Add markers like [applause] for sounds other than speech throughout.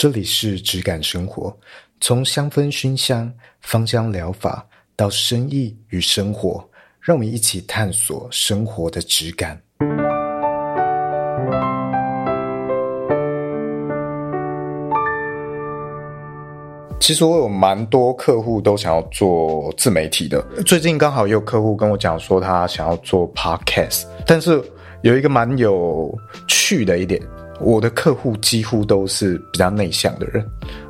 这里是质感生活，从香氛熏香、芳香疗法到生意与生活，让我们一起探索生活的质感。其实我有蛮多客户都想要做自媒体的。最近刚好也有客户跟我讲说，他想要做 podcast，但是有一个蛮有趣的一点，我的客户几乎都是比较内向的人，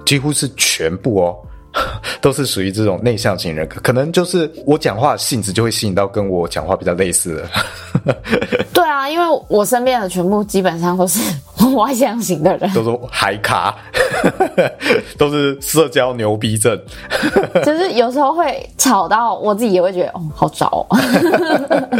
几乎是全部哦。[laughs] 都是属于这种内向型人格，可能就是我讲话的性质就会吸引到跟我讲话比较类似的。[laughs] 对啊，因为我身边的全部基本上都是外向型的人，都是海咖，[laughs] 都是社交牛逼症。[laughs] 就是有时候会吵到我自己也会觉得哦，好吵哦。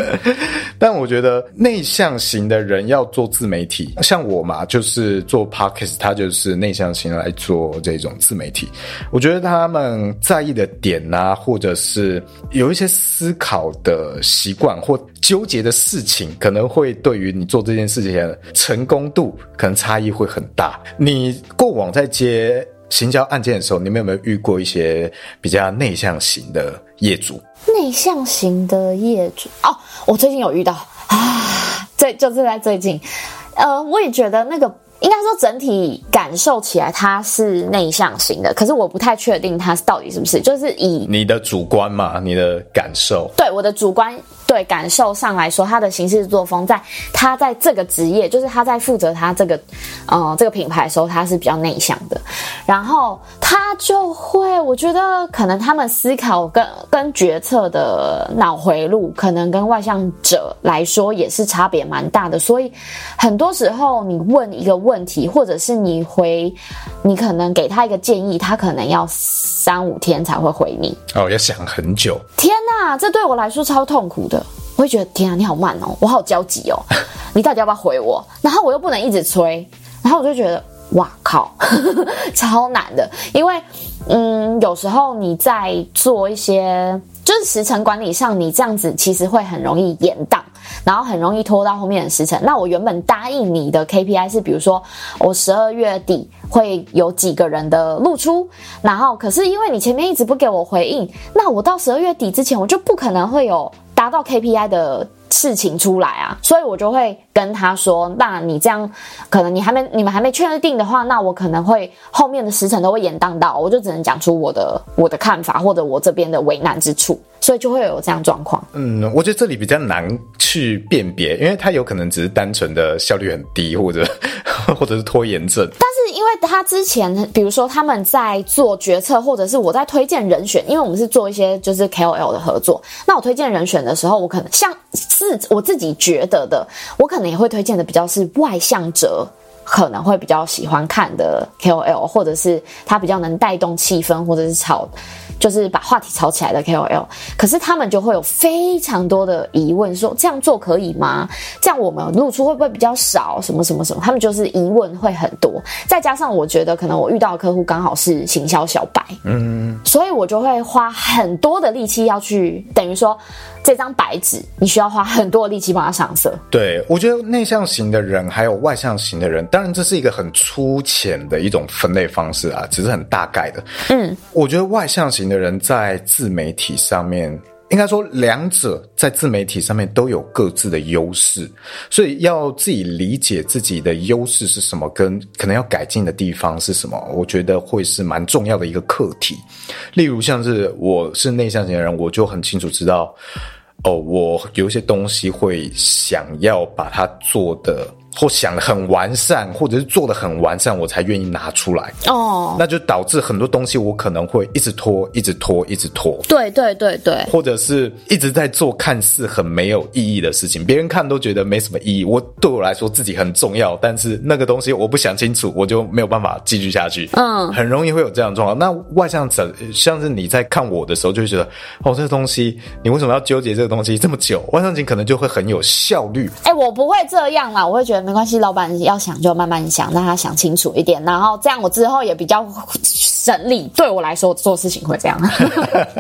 [laughs] 但我觉得内向型的人要做自媒体，像我嘛，就是做 podcast，他就是内向型来做这种自媒体。我觉得他们在意的点啊，或者是有一些思考的习惯或纠结的事情，可能会对于你做这件事情的成功度，可能差异会很大。你过往在接行销案件的时候，你们有没有遇过一些比较内向型的业主？内向型的业主？哦，我最近有遇到。啊，这就是在最近，呃，我也觉得那个应该说整体感受起来他是内向型的，可是我不太确定他到底是不是，就是以你的主观嘛，你的感受，对我的主观。对感受上来说，他的行事作风，在他在这个职业，就是他在负责他这个，呃，这个品牌的时候，他是比较内向的。然后他就会，我觉得可能他们思考跟跟决策的脑回路，可能跟外向者来说也是差别蛮大的。所以很多时候，你问一个问题，或者是你回，你可能给他一个建议，他可能要三五天才会回你。哦，要想很久。天哪，这对我来说超痛苦的。我会觉得天啊，你好慢哦，我好焦急哦，[laughs] 你到底要不要回我？然后我又不能一直催，然后我就觉得哇靠，[laughs] 超难的。因为嗯，有时候你在做一些就是时程管理上，你这样子其实会很容易延宕，然后很容易拖到后面的时程。那我原本答应你的 KPI 是，比如说我十二月底会有几个人的露出，然后可是因为你前面一直不给我回应，那我到十二月底之前我就不可能会有。达到 KPI 的事情出来啊，所以我就会跟他说：“那你这样，可能你还没你们还没确定的话，那我可能会后面的时程都会延宕到，我就只能讲出我的我的看法或者我这边的为难之处，所以就会有这样状况。”嗯，我觉得这里比较难去辨别，因为他有可能只是单纯的效率很低，或者或者是拖延症。但是因为他之前，比如说他们在做决策，或者是我在推荐人选，因为我们是做一些就是 KOL 的合作，那我推荐人选的时候，我可能像是我自己觉得的，我可能也会推荐的比较是外向者。可能会比较喜欢看的 KOL，或者是他比较能带动气氛，或者是炒，就是把话题炒起来的 KOL。可是他们就会有非常多的疑问，说这样做可以吗？这样我们露出会不会比较少？什么什么什么？他们就是疑问会很多。再加上我觉得可能我遇到的客户刚好是行销小白，嗯，所以我就会花很多的力气要去，等于说这张白纸，你需要花很多的力气帮它上色。对，我觉得内向型的人还有外向型的人，当然，这是一个很粗浅的一种分类方式啊，只是很大概的。嗯，我觉得外向型的人在自媒体上面，应该说两者在自媒体上面都有各自的优势，所以要自己理解自己的优势是什么，跟可能要改进的地方是什么，我觉得会是蛮重要的一个课题。例如，像是我是内向型的人，我就很清楚知道，哦，我有一些东西会想要把它做的。或想的很完善，或者是做的很完善，我才愿意拿出来哦。那就导致很多东西我可能会一直拖，一直拖，一直拖。对对对对，或者是一直在做看似很没有意义的事情，别人看都觉得没什么意义。我对我来说自己很重要，但是那个东西我不想清楚，我就没有办法继续下去。嗯，很容易会有这样的状况。那外向者像是你在看我的时候，就会觉得哦，这个东西你为什么要纠结这个东西这么久？外向型可能就会很有效率。哎、欸，我不会这样啦，我会觉得。没关系，老板要想就慢慢想，让他想清楚一点，然后这样我之后也比较省力。对我来说，做事情会这样。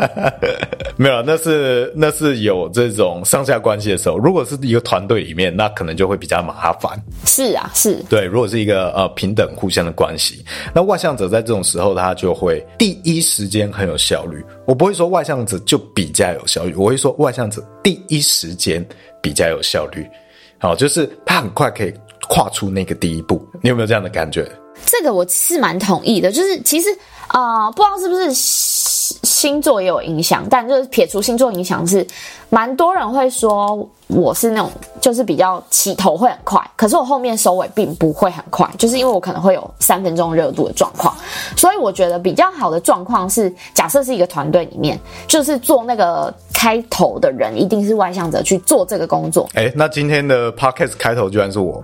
[laughs] 没有，那是那是有这种上下关系的时候。如果是一个团队里面，那可能就会比较麻烦。是啊，是。对，如果是一个呃平等互相的关系，那外向者在这种时候，他就会第一时间很有效率。我不会说外向者就比较有效率，我会说外向者第一时间比较有效率。好，就是他很快可以跨出那个第一步。你有没有这样的感觉？这个我是蛮同意的，就是其实啊、不知道是不是星座也有影响，但就是撇除星座影响，是蛮多人会说。我是那种就是比较起头会很快，可是我后面收尾并不会很快，就是因为我可能会有三分钟热度的状况，所以我觉得比较好的状况是，假设是一个团队里面，就是做那个开头的人一定是外向者去做这个工作。哎、欸，那今天的 podcast 开头居然是我，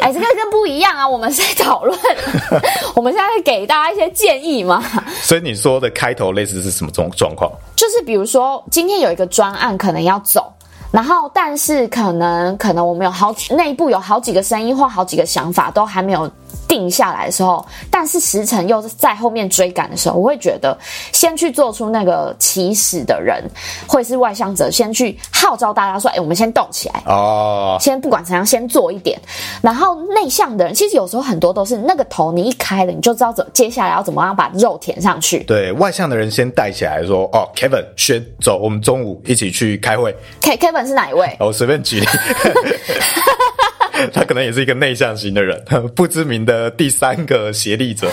哎、欸，这个跟不一样啊，我们是在讨论，[laughs] 我们现在会给大家一些建议嘛。所以你说的开头类似是什么状状况？就是比如说今天有一个专案可能要走。然后，但是可能可能我们有好内部有好几个声音或好几个想法都还没有定下来的时候，但是时辰又是在后面追赶的时候，我会觉得先去做出那个起始的人，会是外向者，先去号召大家说：“哎，我们先动起来哦，先不管怎样，先做一点。”然后内向的人，其实有时候很多都是那个头你一开了，你就知道怎接下来要怎么样把肉填上去。对，外向的人先带起来说：“哦，Kevin，先走，我们中午一起去开会。”K，Kevin 是哪一位？我随便举例。[laughs] 他可能也是一个内向型的人，不知名的第三个协力者。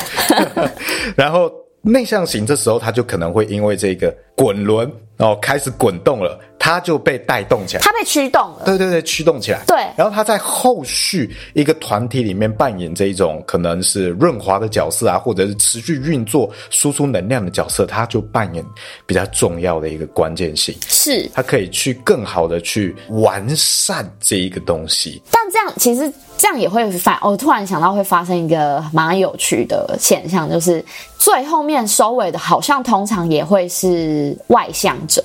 [laughs] 然后内向型这时候他就可能会因为这个滚轮哦开始滚动了。他就被带动起来，他被驱动了，对对对，驱动起来。对，然后他在后续一个团体里面扮演这一种可能是润滑的角色啊，或者是持续运作、输出能量的角色，他就扮演比较重要的一个关键性。是，他可以去更好的去完善这一个东西。但这样其实这样也会反，我突然想到会发生一个蛮有趣的现象，就是最后面收尾的，好像通常也会是外向者。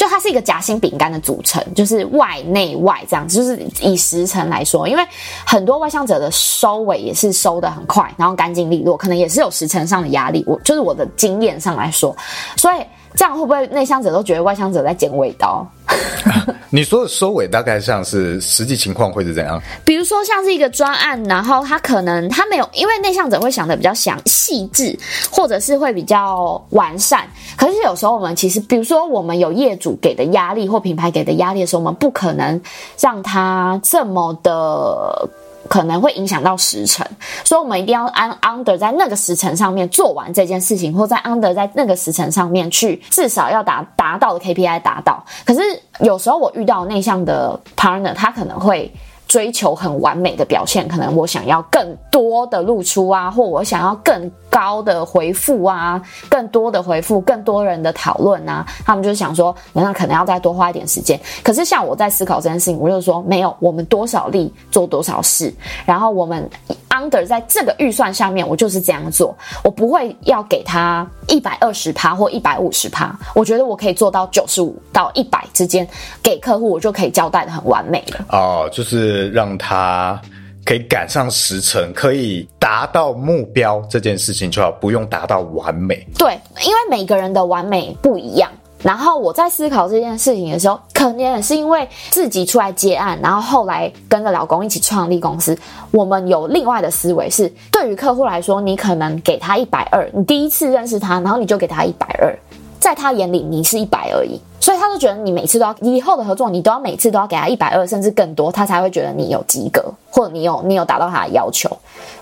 就它是一个夹心饼干的组成，就是外内外这样子，就是以时程来说，因为很多外向者的收尾也是收的很快，然后干净利落，可能也是有时程上的压力。我就是我的经验上来说，所以。这样会不会内向者都觉得外向者在剪尾刀？[laughs] 你说的收尾大概像是实际情况会是怎样？比如说像是一个专案，然后他可能他没有，因为内向者会想的比较详细致，或者是会比较完善。可是有时候我们其实，比如说我们有业主给的压力或品牌给的压力的时候，我们不可能让他这么的。可能会影响到时辰，所以我们一定要按 under 在那个时辰上面做完这件事情，或在 under 在那个时辰上面去至少要达达到的 KPI 达到。可是有时候我遇到内向的 partner，他可能会。追求很完美的表现，可能我想要更多的露出啊，或我想要更高的回复啊，更多的回复，更多人的讨论啊，他们就想说，那可能要再多花一点时间。可是像我在思考这件事情，我就说没有，我们多少力做多少事，然后我们 under 在这个预算下面，我就是这样做，我不会要给他一百二十趴或一百五十趴，我觉得我可以做到九十五到一百之间，给客户我就可以交代的很完美了。哦，就是。让他可以赶上时辰，可以达到目标这件事情就好，不用达到完美。对，因为每个人的完美不一样。然后我在思考这件事情的时候，可能也是因为自己出来接案，然后后来跟着老公一起创立公司，我们有另外的思维是，对于客户来说，你可能给他一百二，你第一次认识他，然后你就给他一百二。在他眼里，你是一百而已，所以他就觉得你每次都要，以后的合作你都要每次都要给他一百二，甚至更多，他才会觉得你有及格，或者你有你有达到他的要求。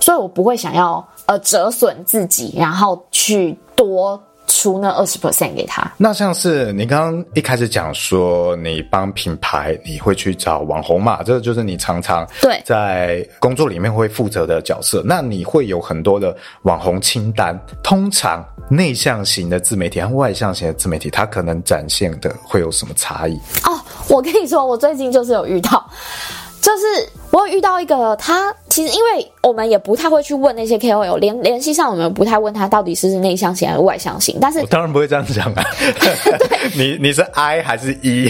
所以我不会想要呃折损自己，然后去多。出那二十 percent 给他。那像是你刚刚一开始讲说，你帮品牌，你会去找网红嘛？这个就是你常常对在工作里面会负责的角色。那你会有很多的网红清单。通常内向型的自媒体和外向型的自媒体，它可能展现的会有什么差异？哦，我跟你说，我最近就是有遇到。就是我有遇到一个他，其实因为我们也不太会去问那些 KOL，联联系上我们不太问他到底是内向型还是外向型。但是我当然不会这样讲啊，[laughs] [laughs] 你你是 I 还是 E？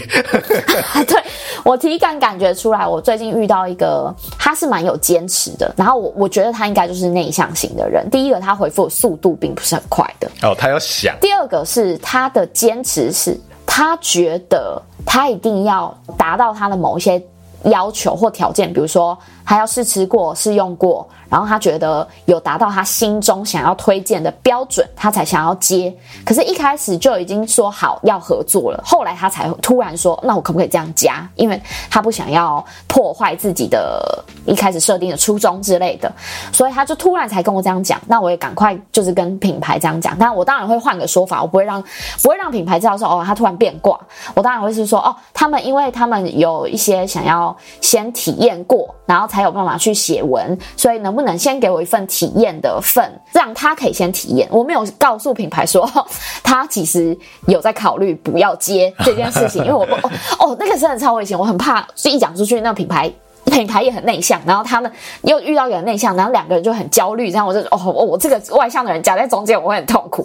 [laughs] 对，我体感感觉出来，我最近遇到一个，他是蛮有坚持的，然后我我觉得他应该就是内向型的人。第一个，他回复速度并不是很快的哦，他要想。第二个是他的坚持是，他觉得他一定要达到他的某一些。要求或条件，比如说他要试吃过、试用过。然后他觉得有达到他心中想要推荐的标准，他才想要接。可是，一开始就已经说好要合作了，后来他才突然说：“那我可不可以这样加？”因为他不想要破坏自己的一开始设定的初衷之类的，所以他就突然才跟我这样讲。那我也赶快就是跟品牌这样讲。但我当然会换个说法，我不会让不会让品牌知道说哦，他突然变卦。我当然会是说哦，他们因为他们有一些想要先体验过，然后才有办法去写文，所以能。不能先给我一份体验的份，让他可以先体验。我没有告诉品牌说 [laughs] 他其实有在考虑不要接这件事情，[laughs] 因为我哦，哦那个真的超危险，我很怕，所以一讲出去，那品牌品牌也很内向，然后他们又遇到一个内向，然后两个人就很焦虑，这样我就哦，哦，我这个外向的人夹在中间，我会很痛苦。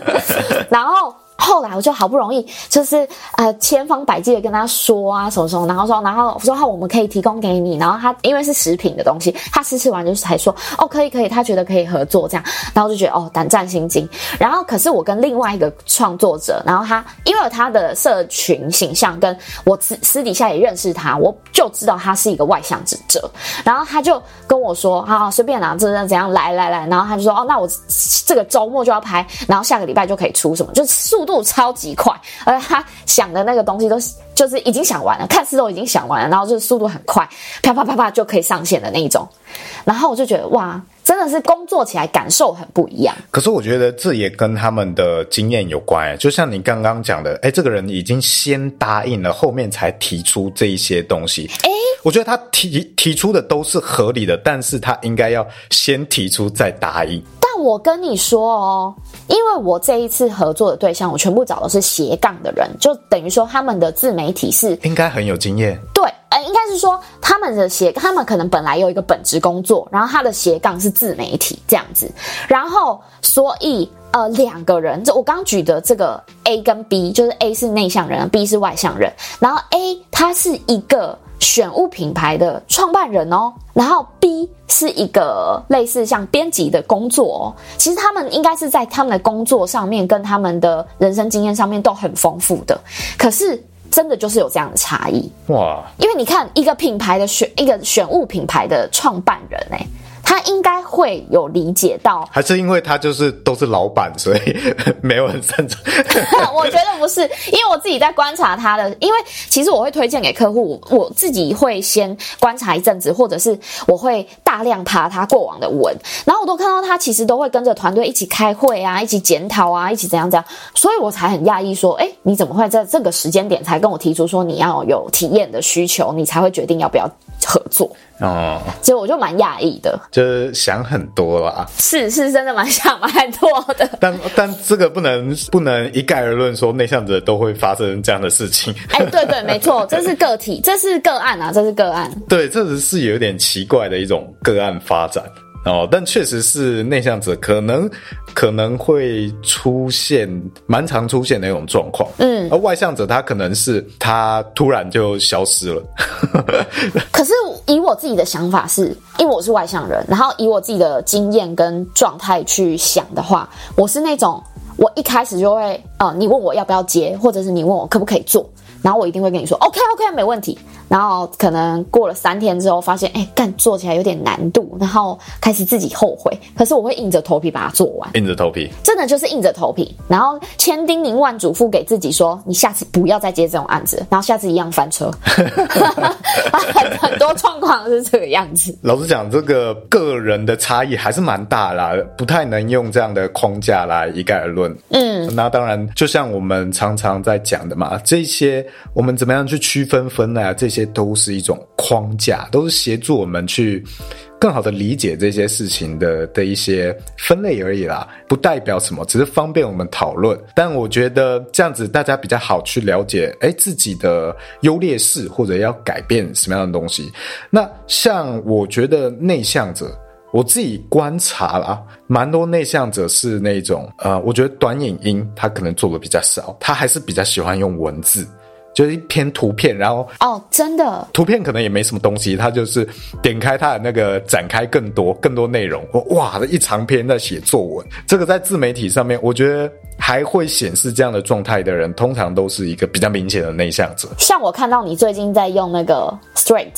[laughs] 然后。后来我就好不容易，就是呃千方百计的跟他说啊什么什么，然后说，然后说好我们可以提供给你，然后他因为是食品的东西，他试吃完就是才说哦可以可以，他觉得可以合作这样，然后就觉得哦胆战心惊。然后可是我跟另外一个创作者，然后他因为他的社群形象跟我私私底下也认识他，我就知道他是一个外向之者，然后他就跟我说好好随便拿这这怎样来来来，然后他就说哦那我这个周末就要拍，然后下个礼拜就可以出什么，就速度。超级快，而他想的那个东西都是就是已经想完了，看似都已经想完了，然后就是速度很快，啪啪啪啪就可以上线的那一种。然后我就觉得哇，真的是工作起来感受很不一样。可是我觉得这也跟他们的经验有关，就像你刚刚讲的，哎，这个人已经先答应了，后面才提出这一些东西。哎，我觉得他提提出的都是合理的，但是他应该要先提出再答应。我跟你说哦，因为我这一次合作的对象，我全部找的是斜杠的人，就等于说他们的自媒体是应该很有经验。对，呃，应该是说他们的斜，他们可能本来有一个本职工作，然后他的斜杠是自媒体这样子，然后所以呃两个人，这我刚举的这个 A 跟 B，就是 A 是内向人，B 是外向人，然后 A 他是一个。选物品牌的创办人哦，然后 B 是一个类似像编辑的工作哦。其实他们应该是在他们的工作上面跟他们的人生经验上面都很丰富的，可是真的就是有这样的差异哇！因为你看一个品牌的选一个选物品牌的创办人哎。他应该会有理解到，[laughs] 还是因为他就是都是老板，所以 [laughs] 没有很擅长。[laughs] 我觉得不是，因为我自己在观察他的，因为其实我会推荐给客户，我自己会先观察一阵子，或者是我会大量爬他过往的文，然后我都看到他其实都会跟着团队一起开会啊，一起检讨啊，一起怎样怎样，所以我才很讶异说，哎，你怎么会在这个时间点才跟我提出说你要有体验的需求，你才会决定要不要合作？哦，所以我就蛮讶异的，就是想很多啦，是是真的蛮想蛮多的，但但这个不能不能一概而论说内向者都会发生这样的事情。哎，对对，没错，[laughs] 这是个体，这是个案啊，这是个案。对，这只是有点奇怪的一种个案发展。哦，但确实是内向者可能可能会出现蛮常出现的一种状况，嗯，而外向者他可能是他突然就消失了。[laughs] 可是以我自己的想法是，因为我是外向人，然后以我自己的经验跟状态去想的话，我是那种我一开始就会，呃，你问我要不要接，或者是你问我可不可以做。然后我一定会跟你说，OK OK，没问题。然后可能过了三天之后，发现哎，干做起来有点难度，然后开始自己后悔。可是我会硬着头皮把它做完，硬着头皮，真的就是硬着头皮。然后千叮咛万嘱咐给自己说，你下次不要再接这种案子，然后下次一样翻车。很 [laughs] 很多状况是这个样子。老实讲，这个个人的差异还是蛮大啦，不太能用这样的框架来一概而论。嗯，那当然，就像我们常常在讲的嘛，这些。我们怎么样去区分分类啊，这些都是一种框架，都是协助我们去更好的理解这些事情的的一些分类而已啦，不代表什么，只是方便我们讨论。但我觉得这样子大家比较好去了解，哎，自己的优劣势或者要改变什么样的东西。那像我觉得内向者。我自己观察了，蛮多内向者是那种，呃，我觉得短影音他可能做的比较少，他还是比较喜欢用文字，就是一篇图片，然后哦，真的，图片可能也没什么东西，他就是点开他的那个展开更多更多内容，哇，一长篇在写作文，这个在自媒体上面，我觉得还会显示这样的状态的人，通常都是一个比较明显的内向者。像我看到你最近在用那个 Straight。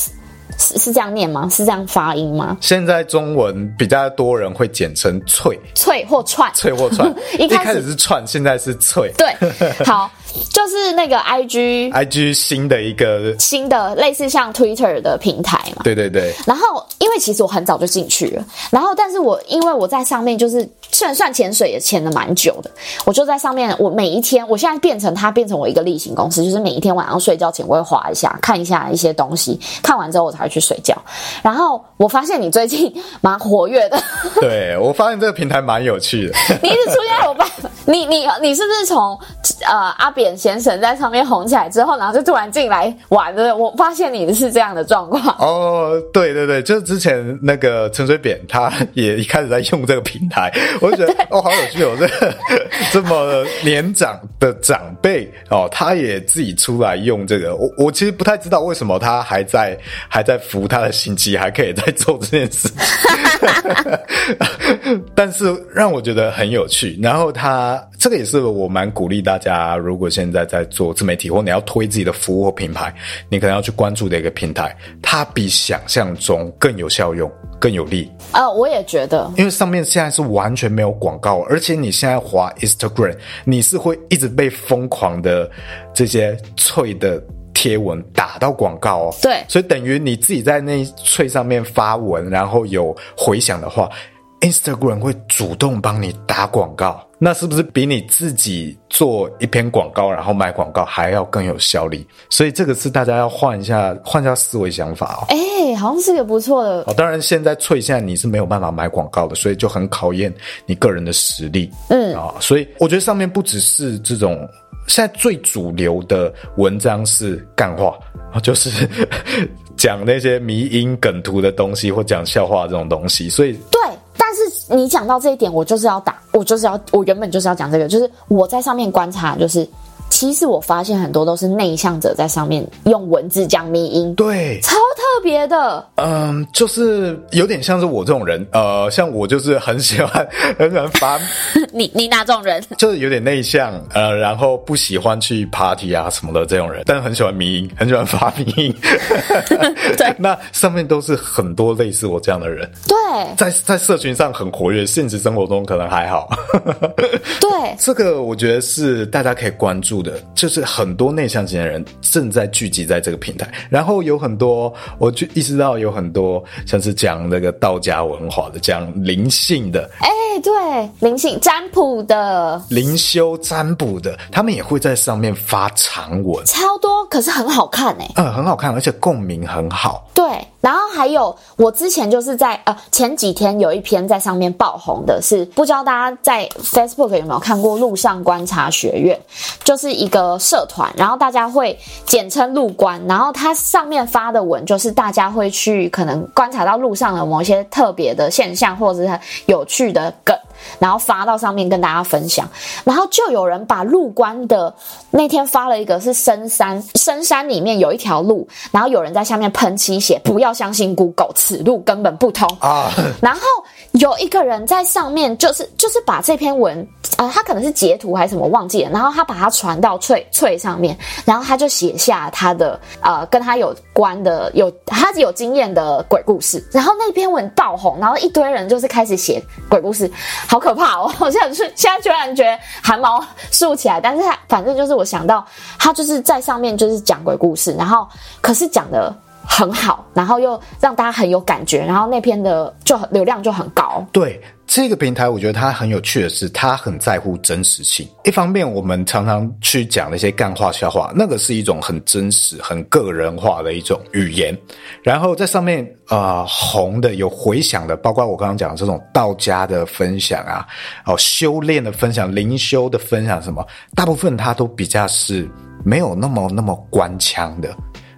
是是这样念吗？是这样发音吗？现在中文比较多人会简称“脆”，脆或串，脆或串。[laughs] 一开始是串，现在是脆。对，好，就是那个 I G，IG 新的一个新的类似像 Twitter 的平台嘛。对对对。然后，因为其实我很早就进去了，然后，但是我因为我在上面就是。虽然算潜水也潜了蛮久的，我就在上面。我每一天，我现在变成它，变成我一个例行公司，就是每一天晚上睡觉前，我会划一下，看一下一些东西，看完之后我才会去睡觉。然后我发现你最近蛮活跃的，对，我发现这个平台蛮有趣的。[laughs] 你一直出现在我办，你你你是不是从呃阿扁先生在上面红起来之后，然后就突然进来玩的？我发现你是这样的状况。哦，对对对，就是之前那个陈水扁，他 [laughs] 也一开始在用这个平台。[laughs] 我就觉得哦，好有趣哦！这个 [laughs] 这么年长的长辈哦，他也自己出来用这个。我我其实不太知道为什么他还在还在服他的刑期，还可以在做这件事。但是让我觉得很有趣。然后他这个也是我蛮鼓励大家，如果现在在做自媒体或你要推自己的服务或品牌，你可能要去关注的一个平台，它比想象中更有效用。更有利。啊，我也觉得，因为上面现在是完全没有广告，而且你现在滑 Instagram，你是会一直被疯狂的这些脆的贴文打到广告哦。对，所以等于你自己在那脆上面发文，然后有回响的话，Instagram 会主动帮你打广告。那是不是比你自己做一篇广告，然后买广告还要更有效率？所以这个是大家要换一下，换一下思维想法哦。哎、欸，好像是个不错的。哦，当然现在脆现在你是没有办法买广告的，所以就很考验你个人的实力。嗯啊、哦，所以我觉得上面不只是这种，现在最主流的文章是干话，就是 [laughs] 讲那些迷因梗图的东西，或讲笑话这种东西。所以对。你讲到这一点，我就是要打，我就是要，我原本就是要讲这个，就是我在上面观察，就是。其实我发现很多都是内向者在上面用文字讲迷音，对，超特别的。嗯，就是有点像是我这种人，呃，像我就是很喜欢 [laughs] 很喜欢发。[laughs] 你你哪种人？[laughs] 就是有点内向，呃，然后不喜欢去 party 啊什么的这种人，但很喜欢迷音，很喜欢发迷音。对，那上面都是很多类似我这样的人。对，在在社群上很活跃，现实生活中可能还好。对，这个我觉得是大家可以关注的。就是很多内向型的人正在聚集在这个平台，然后有很多，我就意识到有很多像是讲那个道家文化的，讲灵性的，哎、欸，对，灵性占卜的，灵修占卜的，他们也会在上面发长文，超多，可是很好看哎，嗯，很好看，而且共鸣很好，对。然后还有，我之前就是在呃前几天有一篇在上面爆红的是，不知道大家在 Facebook 有没有看过“路上观察学院”，就是一个社团，然后大家会简称“路观”，然后它上面发的文就是大家会去可能观察到路上的某一些特别的现象或者是有趣的梗。然后发到上面跟大家分享，然后就有人把路关的那天发了一个是深山，深山里面有一条路，然后有人在下面喷漆写不要相信 Google，此路根本不通啊。然后有一个人在上面就是就是把这篇文啊、呃，他可能是截图还是什么忘记了，然后他把它传到翠翠上面，然后他就写下他的呃跟他有关的有他有经验的鬼故事，然后那篇文爆红，然后一堆人就是开始写鬼故事。好可怕哦！[laughs] 我现在是现在居然觉得汗毛竖起来，但是他反正就是我想到他就是在上面就是讲鬼故事，然后可是讲的很好，然后又让大家很有感觉，然后那篇的就流量就很高。对，这个平台，我觉得它很有趣的是，它很在乎真实性。一方面，我们常常去讲那些干话笑话，那个是一种很真实、很个人化的一种语言。然后在上面啊、红的有回响的，包括我刚刚讲的这种道家的分享啊，哦，修炼的分享、灵修的分享什么，大部分它都比较是没有那么那么官腔的。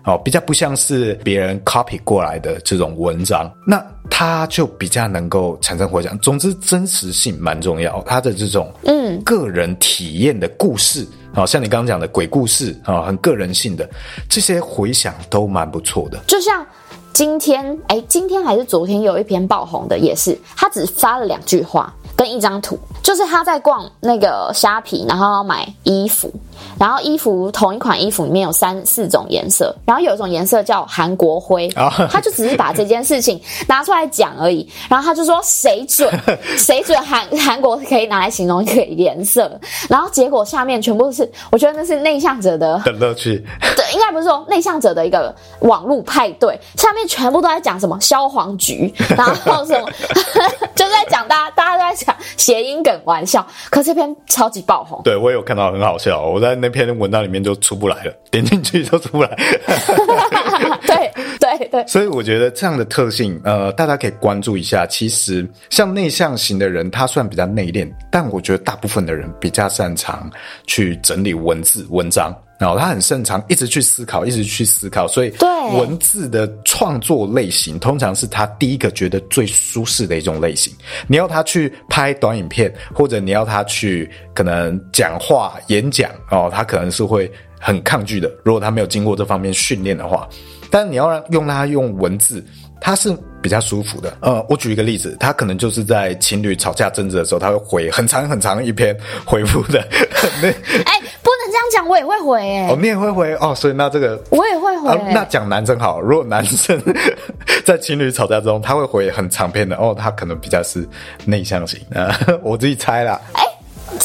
哦，比较不像是别人 copy 过来的这种文章，那它就比较能够产生回响。总之，真实性蛮重要。它的这种嗯个人体验的故事，好、嗯、像你刚刚讲的鬼故事啊，很个人性的这些回响都蛮不错的。就像今天，哎，今天还是昨天有一篇爆红的，也是他只发了两句话。跟一张图，就是他在逛那个虾皮，然后买衣服，然后衣服同一款衣服里面有三四种颜色，然后有一种颜色叫韩国灰，他就只是把这件事情拿出来讲而已，然后他就说谁准 [laughs] 谁准韩韩国可以拿来形容一个颜色，然后结果下面全部都是，我觉得那是内向者的的乐趣，对，应该不是说内向者的一个网络派对，下面全部都在讲什么消黄局，然后什么 [laughs] 就在讲大家大家都在讲。谐音梗玩笑，可这篇超级爆红。对，我也有看到，很好笑。我在那篇文章里面就出不来了，点进去就出不来。[laughs] 对对对，所以我觉得这样的特性，呃，大家可以关注一下。其实像内向型的人，他算比较内敛，但我觉得大部分的人比较擅长去整理文字文章。然后他很擅长一直去思考，一直去思考，所以文字的创作类型通常是他第一个觉得最舒适的一种类型。你要他去拍短影片，或者你要他去可能讲话演讲哦，他可能是会很抗拒的。如果他没有经过这方面训练的话，但你要让用他用文字，他是比较舒服的。呃，我举一个例子，他可能就是在情侣吵架争执的时候，他会回很长很长一篇 [laughs] 回复的。[laughs] 哎。不能这样讲我也会回哎、欸，哦，你也会回哦，所以那这个我也会回、欸啊。那讲男生好，如果男生 [laughs] 在情侣吵架中，他会回很长篇的哦，他可能比较是内向型啊，我自己猜啦。哎、欸，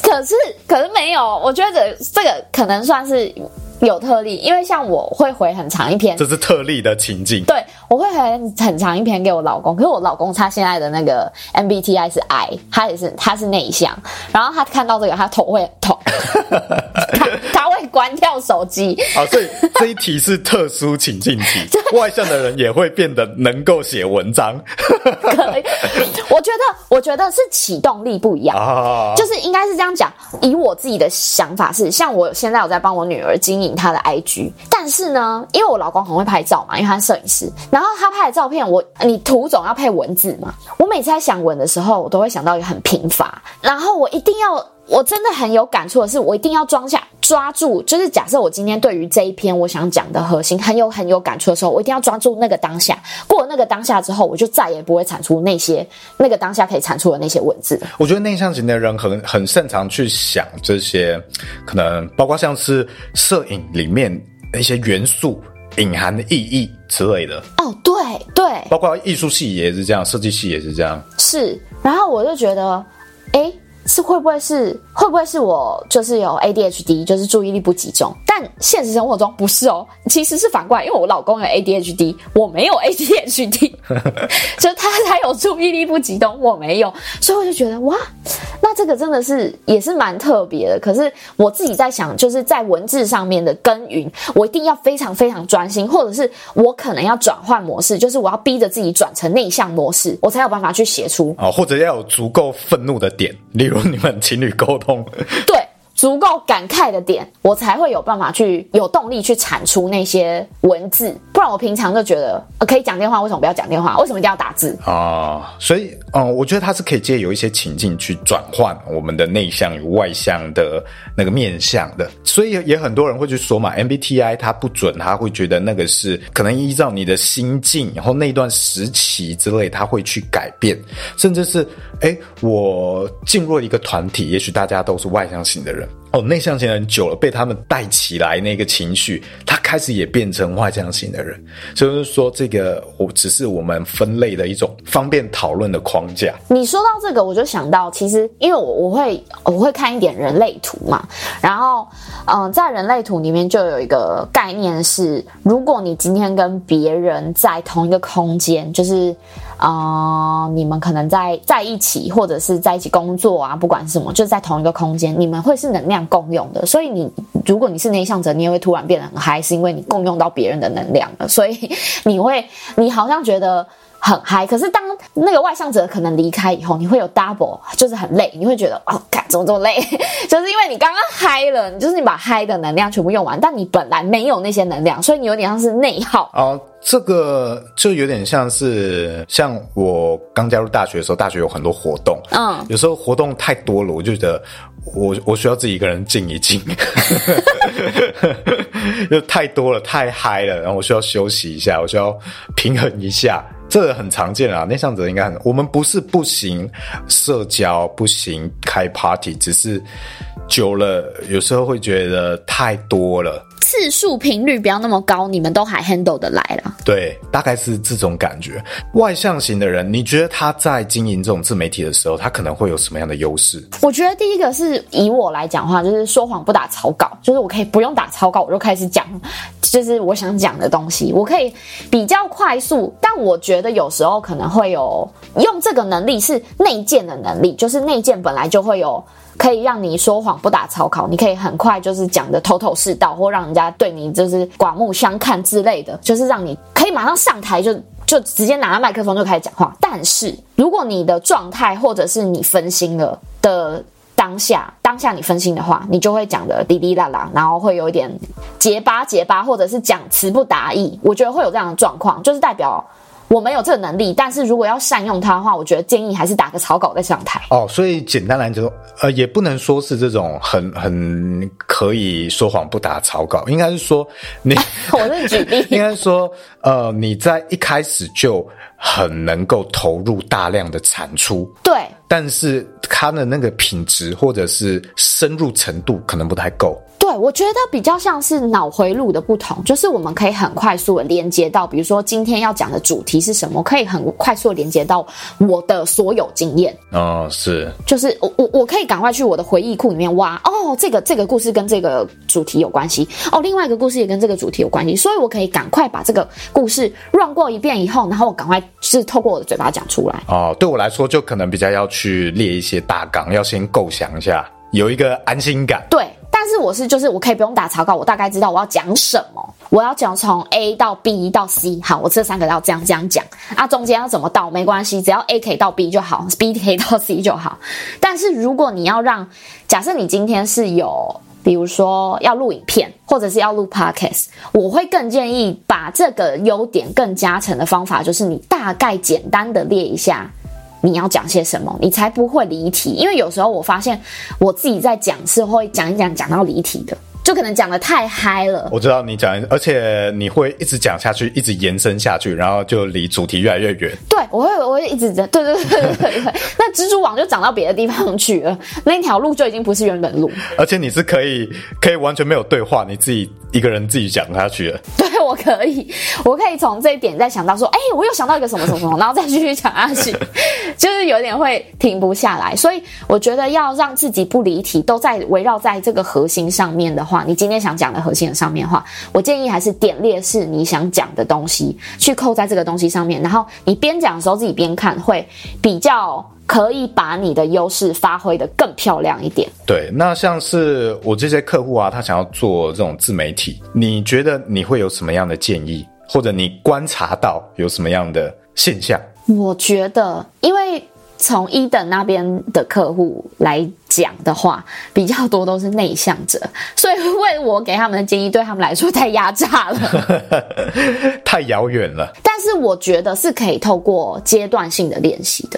可是可是没有，我觉得这个可能算是。有特例，因为像我会回很长一篇，这是特例的情境。对，我会回很长一篇给我老公，可是我老公他现在的那个 MBTI 是 I，他也是他是内向，然后他看到这个他头会痛，[laughs] 他他会关掉手机。啊，所以 [laughs] 这一题是特殊情境题，外向的人也会变得能够写文章。可以，我觉得我觉得是启动力不一样，啊、就是应该是这样讲。以我自己的想法是，像我现在我在帮我女儿经营。她的 IG，但是呢，因为我老公很会拍照嘛，因为他是摄影师，然后他拍的照片，我你图总要配文字嘛，我每次在想文的时候，我都会想到一个很贫乏，然后我一定要。我真的很有感触的是，我一定要装下抓住，就是假设我今天对于这一篇我想讲的核心很有很有感触的时候，我一定要抓住那个当下。过了那个当下之后，我就再也不会产出那些那个当下可以产出的那些文字。我觉得内向型的人很很擅长去想这些，可能包括像是摄影里面一些元素隐含的意义之类的。哦，对对，包括艺术系也是这样，设计系也是这样。是，然后我就觉得，哎。是会不会是会不会是我就是有 ADHD，就是注意力不集中？但现实生活中不是哦，其实是反过来，因为我老公有 ADHD，我没有 ADHD，[laughs] 就他才有注意力不集中，我没有，所以我就觉得哇，那这个真的是也是蛮特别的。可是我自己在想，就是在文字上面的耕耘，我一定要非常非常专心，或者是我可能要转换模式，就是我要逼着自己转成内向模式，我才有办法去写出啊，或者要有足够愤怒的点，例如你们情侣沟通，[laughs] 对。足够感慨的点，我才会有办法去有动力去产出那些文字。不然我平常就觉得，呃，可以讲电话，为什么不要讲电话？为什么一定要打字啊、哦？所以，嗯，我觉得它是可以借由一些情境去转换我们的内向与外向的那个面向的。所以也很多人会去说嘛，MBTI 它不准，他会觉得那个是可能依照你的心境，然后那段时期之类，他会去改变，甚至是，哎，我进入了一个团体，也许大家都是外向型的人。哦，内向型的人久了被他们带起来那个情绪，他开始也变成外向型的人。所以就是说，这个我只是我们分类的一种方便讨论的框架。你说到这个，我就想到，其实因为我我会我会看一点人类图嘛，然后嗯、在人类图里面就有一个概念是，如果你今天跟别人在同一个空间，就是。啊、你们可能在在一起，或者是在一起工作啊，不管是什么，就是在同一个空间，你们会是能量共用的。所以你如果你是内向者，你也会突然变得很嗨，是因为你共用到别人的能量了。所以你会，你好像觉得。很嗨，可是当那个外向者可能离开以后，你会有 double，就是很累，你会觉得哦，干怎么这么累？就是因为你刚刚嗨了，你就是你把嗨的能量全部用完，但你本来没有那些能量，所以你有点像是内耗。哦，这个就有点像是像我刚加入大学的时候，大学有很多活动，嗯，有时候活动太多了，我就觉得我我需要自己一个人静一静，[laughs] 就太多了，太嗨了，然后我需要休息一下，我需要平衡一下。这个很常见啊，内向者应该很。我们不是不行社交，不行开 party，只是久了，有时候会觉得太多了。次数频率不要那么高，你们都还 handle 得来了。对，大概是这种感觉。外向型的人，你觉得他在经营这种自媒体的时候，他可能会有什么样的优势？我觉得第一个是以我来讲的话，就是说谎不打草稿，就是我可以不用打草稿，我就开始讲，就是我想讲的东西，我可以比较快速。但我觉得有时候可能会有用这个能力是内建的能力，就是内建本来就会有。可以让你说谎不打草稿，你可以很快就是讲得头头是道，或让人家对你就是刮目相看之类的，就是让你可以马上上台就就直接拿着麦克风就开始讲话。但是如果你的状态或者是你分心了的当下，当下你分心的话，你就会讲得滴滴啦啦，然后会有一点结巴结巴，或者是讲词不达意。我觉得会有这样的状况，就是代表。我没有这个能力，但是如果要善用它的话，我觉得建议还是打个草稿再上台。哦，所以简单来说，呃，也不能说是这种很 [laughs] 很可以说谎不打草稿，应该是说你，[laughs] 我是举例，[laughs] 应该说，呃，你在一开始就很能够投入大量的产出，对，但是它的那个品质或者是深入程度可能不太够。对，我觉得比较像是脑回路的不同，就是我们可以很快速的连接到，比如说今天要讲的主题是什么，可以很快速的连接到我的所有经验。哦，是，就是我我我可以赶快去我的回忆库里面挖，哦，这个这个故事跟这个主题有关系，哦，另外一个故事也跟这个主题有关系，所以我可以赶快把这个故事 run 过一遍以后，然后我赶快是透过我的嘴巴讲出来。哦，对我来说就可能比较要去去列一些大纲，要先构想一下，有一个安心感。对。但是我是就是我可以不用打草稿，我大概知道我要讲什么，我要讲从 A 到 B 到 C，好，我这三个要这样这样讲啊，中间要怎么到没关系，只要 A 可以到 B 就好，B 可以到 C 就好。但是如果你要让，假设你今天是有，比如说要录影片或者是要录 Podcast，我会更建议把这个优点更加成的方法，就是你大概简单的列一下。你要讲些什么，你才不会离题？因为有时候我发现我自己在讲是会讲一讲讲到离题的。就可能讲的太嗨了，我知道你讲，而且你会一直讲下去，一直延伸下去，然后就离主题越来越远。对，我会，我会一直讲，对对对对对对。那蜘蛛网就长到别的地方去了，那条路就已经不是原本路。而且你是可以，可以完全没有对话，你自己一个人自己讲下去了。[laughs] 对，我可以，我可以从这一点再想到说，哎，我又想到一个什么什么什么，然后再继续讲下去，[laughs] 就是有点会停不下来。所以我觉得要让自己不离题，都在围绕在这个核心上面的话。话，你今天想讲的核心的上面的话，我建议还是点列是你想讲的东西，去扣在这个东西上面，然后你边讲的时候自己边看，会比较可以把你的优势发挥得更漂亮一点。对，那像是我这些客户啊，他想要做这种自媒体，你觉得你会有什么样的建议，或者你观察到有什么样的现象？我觉得，因为。从一等那边的客户来讲的话，比较多都是内向者，所以为我给他们的建议，对他们来说太压榨了，[laughs] 太遥远了。但是我觉得是可以透过阶段性的练习的，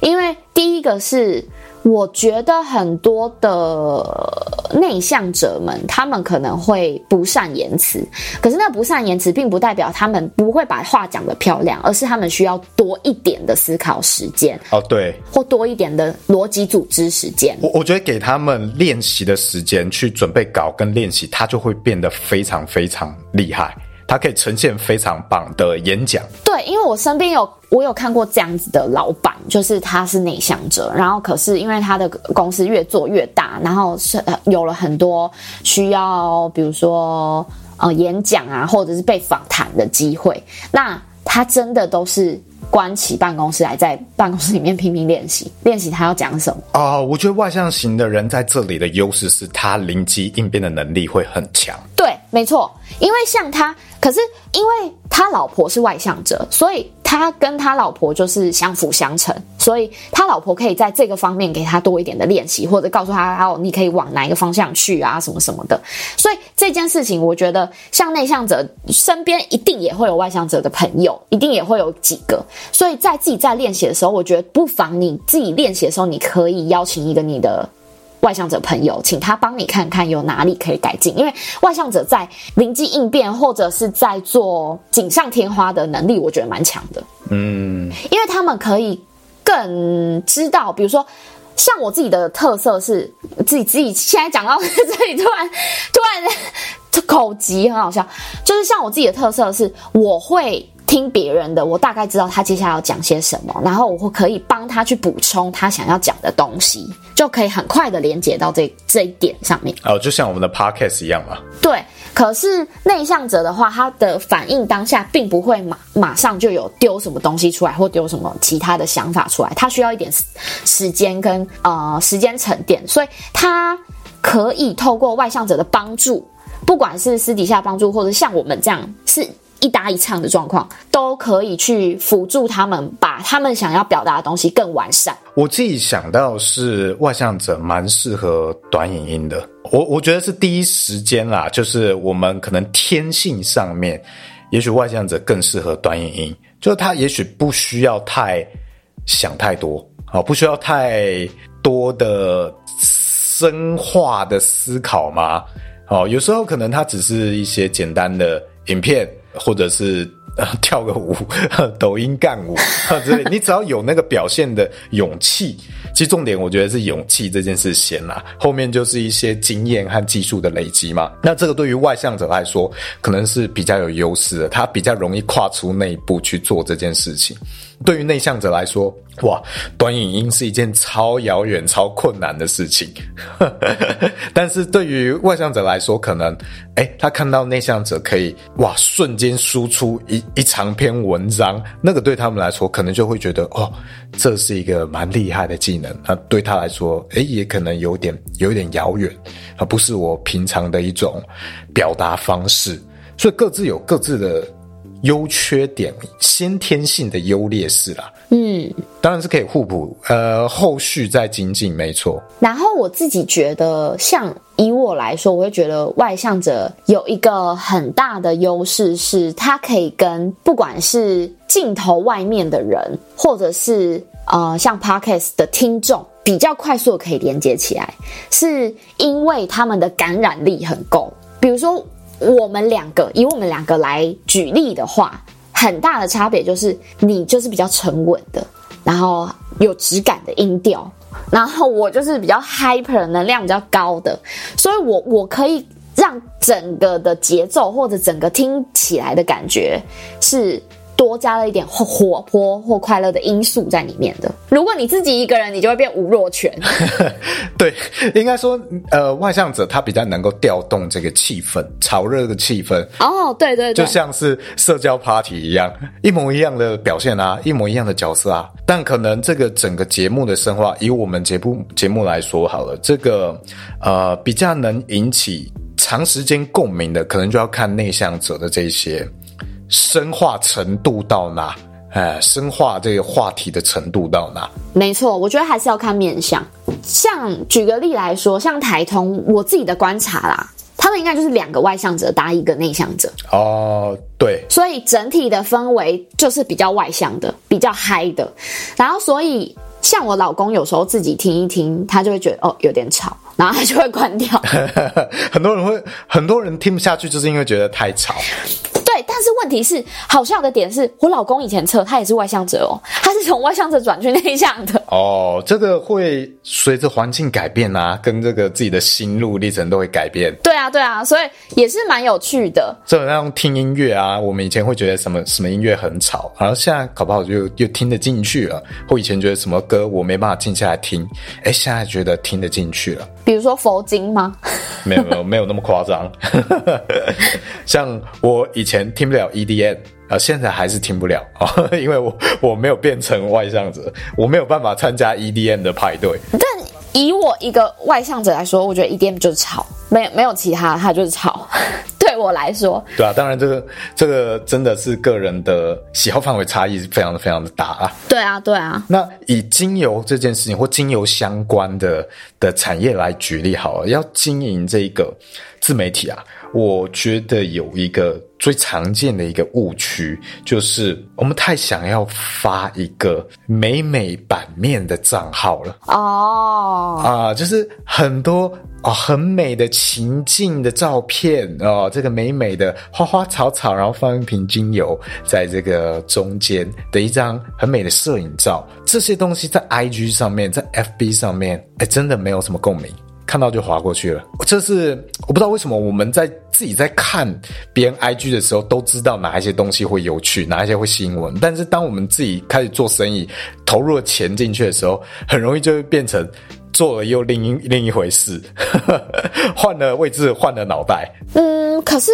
因为第一个是。我觉得很多的内向者们，他们可能会不善言辞，可是那不善言辞，并不代表他们不会把话讲得漂亮，而是他们需要多一点的思考时间。哦，对，或多一点的逻辑组织时间。我我觉得给他们练习的时间去准备稿跟练习，他就会变得非常非常厉害。他可以呈现非常棒的演讲。对，因为我身边有我有看过这样子的老板，就是他是内向者，然后可是因为他的公司越做越大，然后是有了很多需要，比如说呃演讲啊，或者是被访谈的机会，那他真的都是关起办公室来，在办公室里面拼命练习，练习他要讲什么。哦，我觉得外向型的人在这里的优势是他灵机应变的能力会很强。对，没错，因为像他，可是因为他老婆是外向者，所以。他跟他老婆就是相辅相成，所以他老婆可以在这个方面给他多一点的练习，或者告诉他哦，你可以往哪一个方向去啊，什么什么的。所以这件事情，我觉得像内向者身边一定也会有外向者的朋友，一定也会有几个。所以在自己在练习的时候，我觉得不妨你自己练习的时候，你可以邀请一个你的。外向者朋友，请他帮你看看有哪里可以改进，因为外向者在灵机应变或者是在做锦上添花的能力，我觉得蛮强的。嗯，因为他们可以更知道，比如说像我自己的特色是自己自己现在讲到这里，突然突然口急，很好笑。就是像我自己的特色是，我会。听别人的，我大概知道他接下来要讲些什么，然后我会可以帮他去补充他想要讲的东西，就可以很快的连接到这这一点上面。哦，就像我们的 podcast 一样嘛。对，可是内向者的话，他的反应当下并不会马马上就有丢什么东西出来，或丢什么其他的想法出来，他需要一点时间跟呃时间沉淀，所以他可以透过外向者的帮助，不管是私底下帮助，或者像我们这样是。一搭一唱的状况，都可以去辅助他们，把他们想要表达的东西更完善。我自己想到是外向者蛮适合短影音的，我我觉得是第一时间啦，就是我们可能天性上面，也许外向者更适合短影音，就是他也许不需要太想太多，好，不需要太多的深化的思考嘛，好，有时候可能他只是一些简单的影片。或者是呃 [laughs] 跳个舞，[laughs] 抖音干舞 [laughs] 之类，你只要有那个表现的勇气，其实重点我觉得是勇气这件事先啦，后面就是一些经验和技术的累积嘛。那这个对于外向者来说，可能是比较有优势的，他比较容易跨出那一步去做这件事情。对于内向者来说，哇，短影音是一件超遥远、超困难的事情。[laughs] 但是对于外向者来说，可能，诶，他看到内向者可以哇，瞬间输出一一长篇文章，那个对他们来说，可能就会觉得，哦，这是一个蛮厉害的技能。那对他来说，诶，也可能有点有点遥远，而不是我平常的一种表达方式。所以各自有各自的。优缺点、先天性的优劣势啦，嗯，当然是可以互补，呃，后续再精进，没错。然后我自己觉得，像以我来说，我会觉得外向者有一个很大的优势，是他可以跟不管是镜头外面的人，或者是呃像 Podcast 的听众，比较快速的可以连接起来，是因为他们的感染力很够，比如说。我们两个以我们两个来举例的话，很大的差别就是你就是比较沉稳的，然后有质感的音调，然后我就是比较 hyper 能量比较高的，所以我我可以让整个的节奏或者整个听起来的感觉是。多加了一点活活泼或快乐的因素在里面的。如果你自己一个人，你就会变吴若权。[laughs] 对，应该说，呃，外向者他比较能够调动这个气氛，炒热的气氛。哦，对对对，就像是社交 party 一样，一模一样的表现啊，一模一样的角色啊。但可能这个整个节目的深化，以我们节目节目来说好了，这个呃比较能引起长时间共鸣的，可能就要看内向者的这些。深化程度到哪？哎，深化这个话题的程度到哪？没错，我觉得还是要看面相。像举个例来说，像台通，我自己的观察啦，他们应该就是两个外向者搭一个内向者。哦，对。所以整体的氛围就是比较外向的，比较嗨的。然后，所以像我老公有时候自己听一听，他就会觉得哦，有点吵，然后他就会关掉。[laughs] 很多人会，很多人听不下去，就是因为觉得太吵。对，但是问题是，好笑的点是我老公以前测他也是外向者哦，他是从外向者转去内向的哦。这个会随着环境改变啊，跟这个自己的心路历程都会改变。对啊，对啊，所以也是蛮有趣的。就好像听音乐啊，我们以前会觉得什么什么音乐很吵，然后现在搞不好就又听得进去了。或以前觉得什么歌我没办法静下来听，哎，现在觉得听得进去了。比如说佛经吗？没有没有没有那么夸张。[laughs] 像我以前听不了 EDM 啊，现在还是听不了啊，[laughs] 因为我我没有变成外向者，我没有办法参加 EDM 的派对。但以我一个外向者来说，我觉得 EDM 就是吵，没有没有其他，它就是吵。对我来说，对啊，当然这个这个真的是个人的喜好范围差异是非常的非常的大啊。对啊，对啊。那以精油这件事情或精油相关的的产业来举例好了，要经营这个自媒体啊。我觉得有一个最常见的一个误区，就是我们太想要发一个美美版面的账号了哦啊，就是很多哦很美的情境的照片哦，这个美美的花花草草，然后放一瓶精油在这个中间的一张很美的摄影照，这些东西在 IG 上面，在 FB 上面，哎，真的没有什么共鸣。看到就划过去了，这是我不知道为什么我们在自己在看别人 IG 的时候，都知道哪一些东西会有趣，哪一些会吸引我们。但是当我们自己开始做生意，投入了钱进去的时候，很容易就会变成做了又另一另一回事，[laughs] 换了位置，换了脑袋。嗯，可是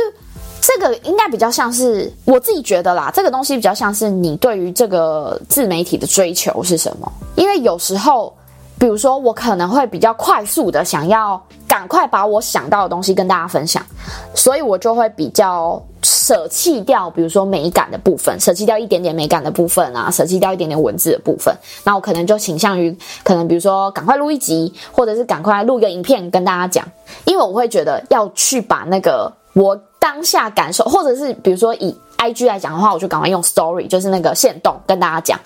这个应该比较像是我自己觉得啦，这个东西比较像是你对于这个自媒体的追求是什么？因为有时候。比如说，我可能会比较快速的想要赶快把我想到的东西跟大家分享，所以我就会比较舍弃掉，比如说美感的部分，舍弃掉一点点美感的部分啊，舍弃掉一点点文字的部分。那我可能就倾向于，可能比如说赶快录一集，或者是赶快录个影片跟大家讲，因为我会觉得要去把那个我当下感受，或者是比如说以 IG 来讲的话，我就赶快用 Story，就是那个线动跟大家讲。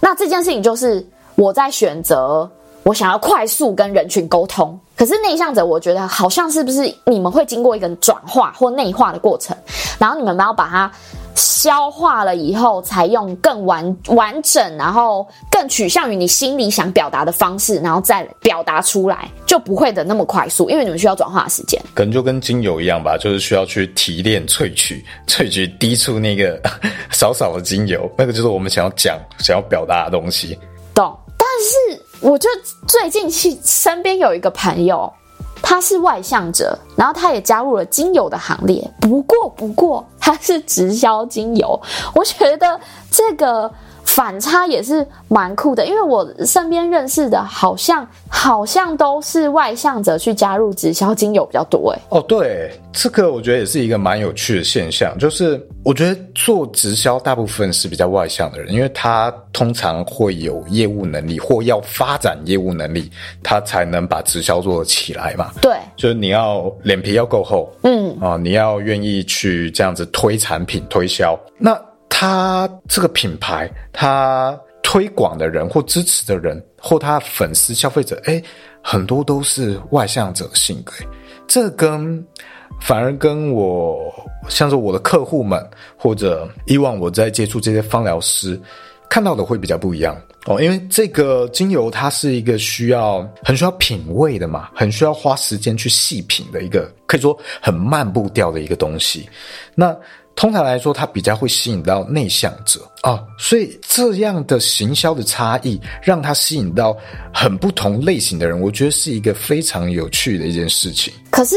那这件事情就是我在选择。我想要快速跟人群沟通，可是内向者，我觉得好像是不是你们会经过一个转化或内化的过程，然后你们要把它消化了以后，才用更完完整，然后更取向于你心里想表达的方式，然后再表达出来，就不会的那么快速，因为你们需要转化的时间。可能就跟精油一样吧，就是需要去提炼、萃取、萃取，滴出那个少少的精油，那个就是我们想要讲、想要表达的东西。我就最近去身边有一个朋友，他是外向者，然后他也加入了精油的行列。不过，不过他是直销精油，我觉得这个。反差也是蛮酷的，因为我身边认识的，好像好像都是外向者去加入直销精油比较多诶。哦，对，这个我觉得也是一个蛮有趣的现象，就是我觉得做直销大部分是比较外向的人，因为他通常会有业务能力或要发展业务能力，他才能把直销做起来嘛。对，就是你要脸皮要够厚，嗯啊、哦，你要愿意去这样子推产品推销，那。他这个品牌，他推广的人或支持的人，或他粉丝、消费者，诶，很多都是外向者性格。这跟反而跟我，像是我的客户们，或者以往我在接触这些芳疗师看到的会比较不一样哦。因为这个精油它是一个需要很需要品味的嘛，很需要花时间去细品的一个，可以说很慢步调的一个东西。那。通常来说，它比较会吸引到内向者啊，所以这样的行销的差异，让它吸引到很不同类型的人，我觉得是一个非常有趣的一件事情。可是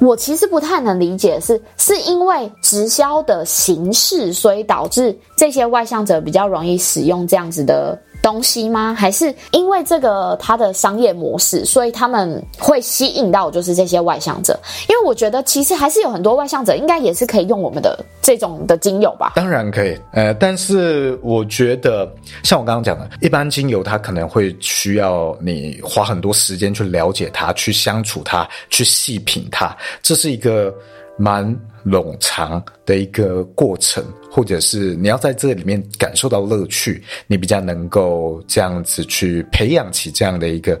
我其实不太能理解是，是是因为直销的形式，所以导致这些外向者比较容易使用这样子的。东西吗？还是因为这个它的商业模式，所以他们会吸引到就是这些外向者？因为我觉得其实还是有很多外向者，应该也是可以用我们的这种的精油吧？当然可以，呃，但是我觉得像我刚刚讲的，一般精油它可能会需要你花很多时间去了解它，去相处它，去细品它，这是一个蛮。冗长的一个过程，或者是你要在这里面感受到乐趣，你比较能够这样子去培养起这样的一个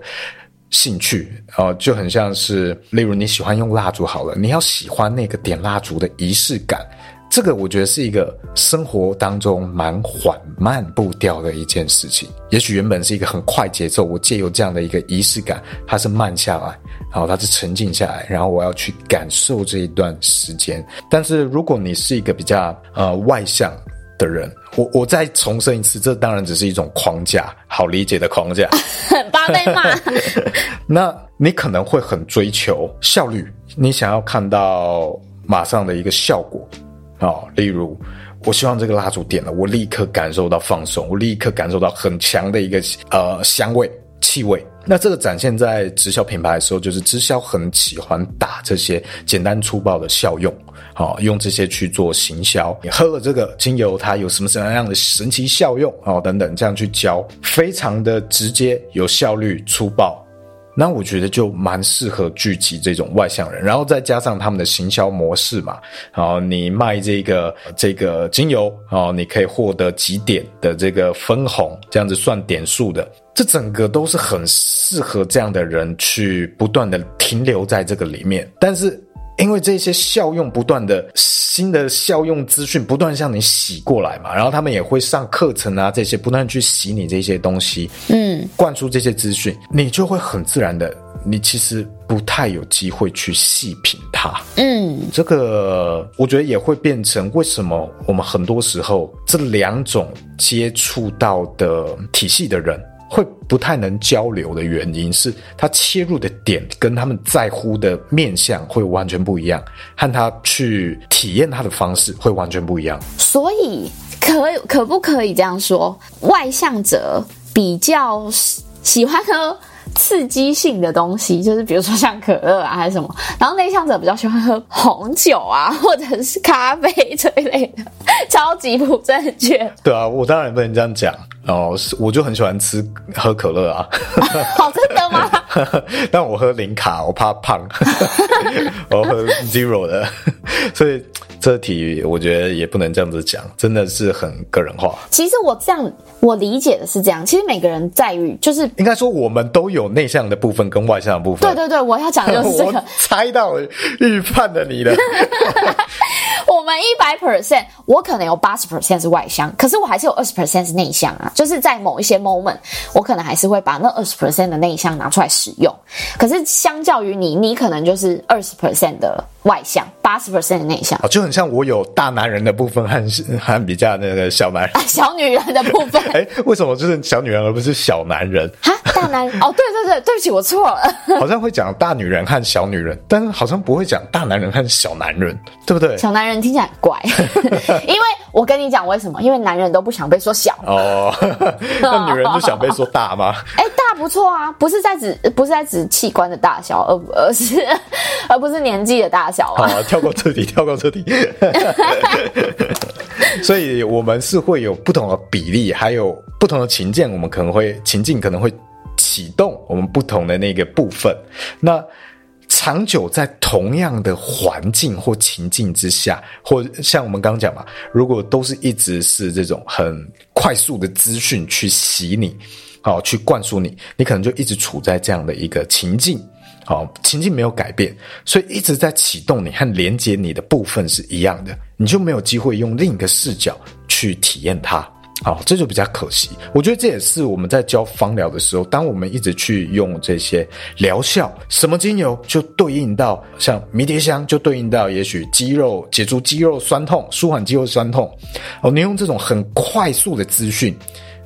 兴趣哦，就很像是，例如你喜欢用蜡烛好了，你要喜欢那个点蜡烛的仪式感。这个我觉得是一个生活当中蛮缓慢步调的一件事情。也许原本是一个很快节奏，我借由这样的一个仪式感，它是慢下来，然后它是沉静下来，然后我要去感受这一段时间。但是如果你是一个比较呃外向的人，我我再重申一次，这当然只是一种框架，好理解的框架。[laughs] 八倍嘛？[laughs] 那你可能会很追求效率，你想要看到马上的一个效果啊、哦，例如。我希望这个蜡烛点了，我立刻感受到放松，我立刻感受到很强的一个呃香味、气味。那这个展现在直销品牌的时候，就是直销很喜欢打这些简单粗暴的效用，好、哦，用这些去做行销。你喝了这个精油，它有什么什么样的神奇效用哦，等等，这样去教，非常的直接、有效率、粗暴。那我觉得就蛮适合聚集这种外向人，然后再加上他们的行销模式嘛，然后你卖这个这个精油，哦，你可以获得几点的这个分红，这样子算点数的，这整个都是很适合这样的人去不断的停留在这个里面，但是。因为这些效用不断的新的效用资讯不断向你洗过来嘛，然后他们也会上课程啊，这些不断去洗你这些东西，嗯，灌输这些资讯，你就会很自然的，你其实不太有机会去细品它，嗯，这个我觉得也会变成为什么我们很多时候这两种接触到的体系的人。会不太能交流的原因是，他切入的点跟他们在乎的面向会完全不一样，和他去体验他的方式会完全不一样。所以，可可不可以这样说？外向者比较喜欢喝刺激性的东西，[laughs] 就是比如说像可乐啊，还是什么。然后内向者比较喜欢喝红酒啊，[laughs] 或者是咖啡这一类的。[laughs] 超级不正确。对啊，我当然不能这样讲。哦，我就很喜欢吃喝可乐啊。好，真的吗？但我喝零卡，我怕胖。我喝 zero 的，所以这题我觉得也不能这样子讲，真的是很个人化。其实我这样，我理解的是这样。其实每个人在于，就是应该说我们都有内向的部分跟外向的部分。对对对，我要讲的就是这个。[laughs] 猜到了，预判了你的。[laughs] [laughs] 我们一百 percent，我可能有八十 percent 是外向，可是我还是有二十 percent 是内向啊。就是在某一些 moment，我可能还是会把那二十 percent 的内向拿出来使用。可是相较于你，你可能就是二十 percent 的外向，八十 percent 的内向。就很像我有大男人的部分和和比较那个小男人、啊、小女人的部分。[laughs] 哎，为什么就是小女人而不是小男人？哈，大男人哦，对对对，对不起，我错了。[laughs] 好像会讲大女人和小女人，但是好像不会讲大男人和小男人，对不对？小男人。听起来很怪，[laughs] 因为我跟你讲为什么？因为男人都不想被说小哦，[laughs] 那女人就想被说大吗？哎、欸，大不错啊，不是在指不是在指器官的大小，而而是而不是年纪的大小啊。好，跳过这题，跳过这题。所以，我们是会有不同的比例，还有不同的情境，我们可能会情境可能会启动我们不同的那个部分。那。长久在同样的环境或情境之下，或像我们刚刚讲嘛，如果都是一直是这种很快速的资讯去洗你，好，去灌输你，你可能就一直处在这样的一个情境，好，情境没有改变，所以一直在启动你和连接你的部分是一样的，你就没有机会用另一个视角去体验它。好，这就比较可惜。我觉得这也是我们在教芳疗的时候，当我们一直去用这些疗效，什么精油就对应到像迷迭香，就对应到也许肌肉解除肌肉酸痛、舒缓肌肉酸痛。哦，你用这种很快速的资讯，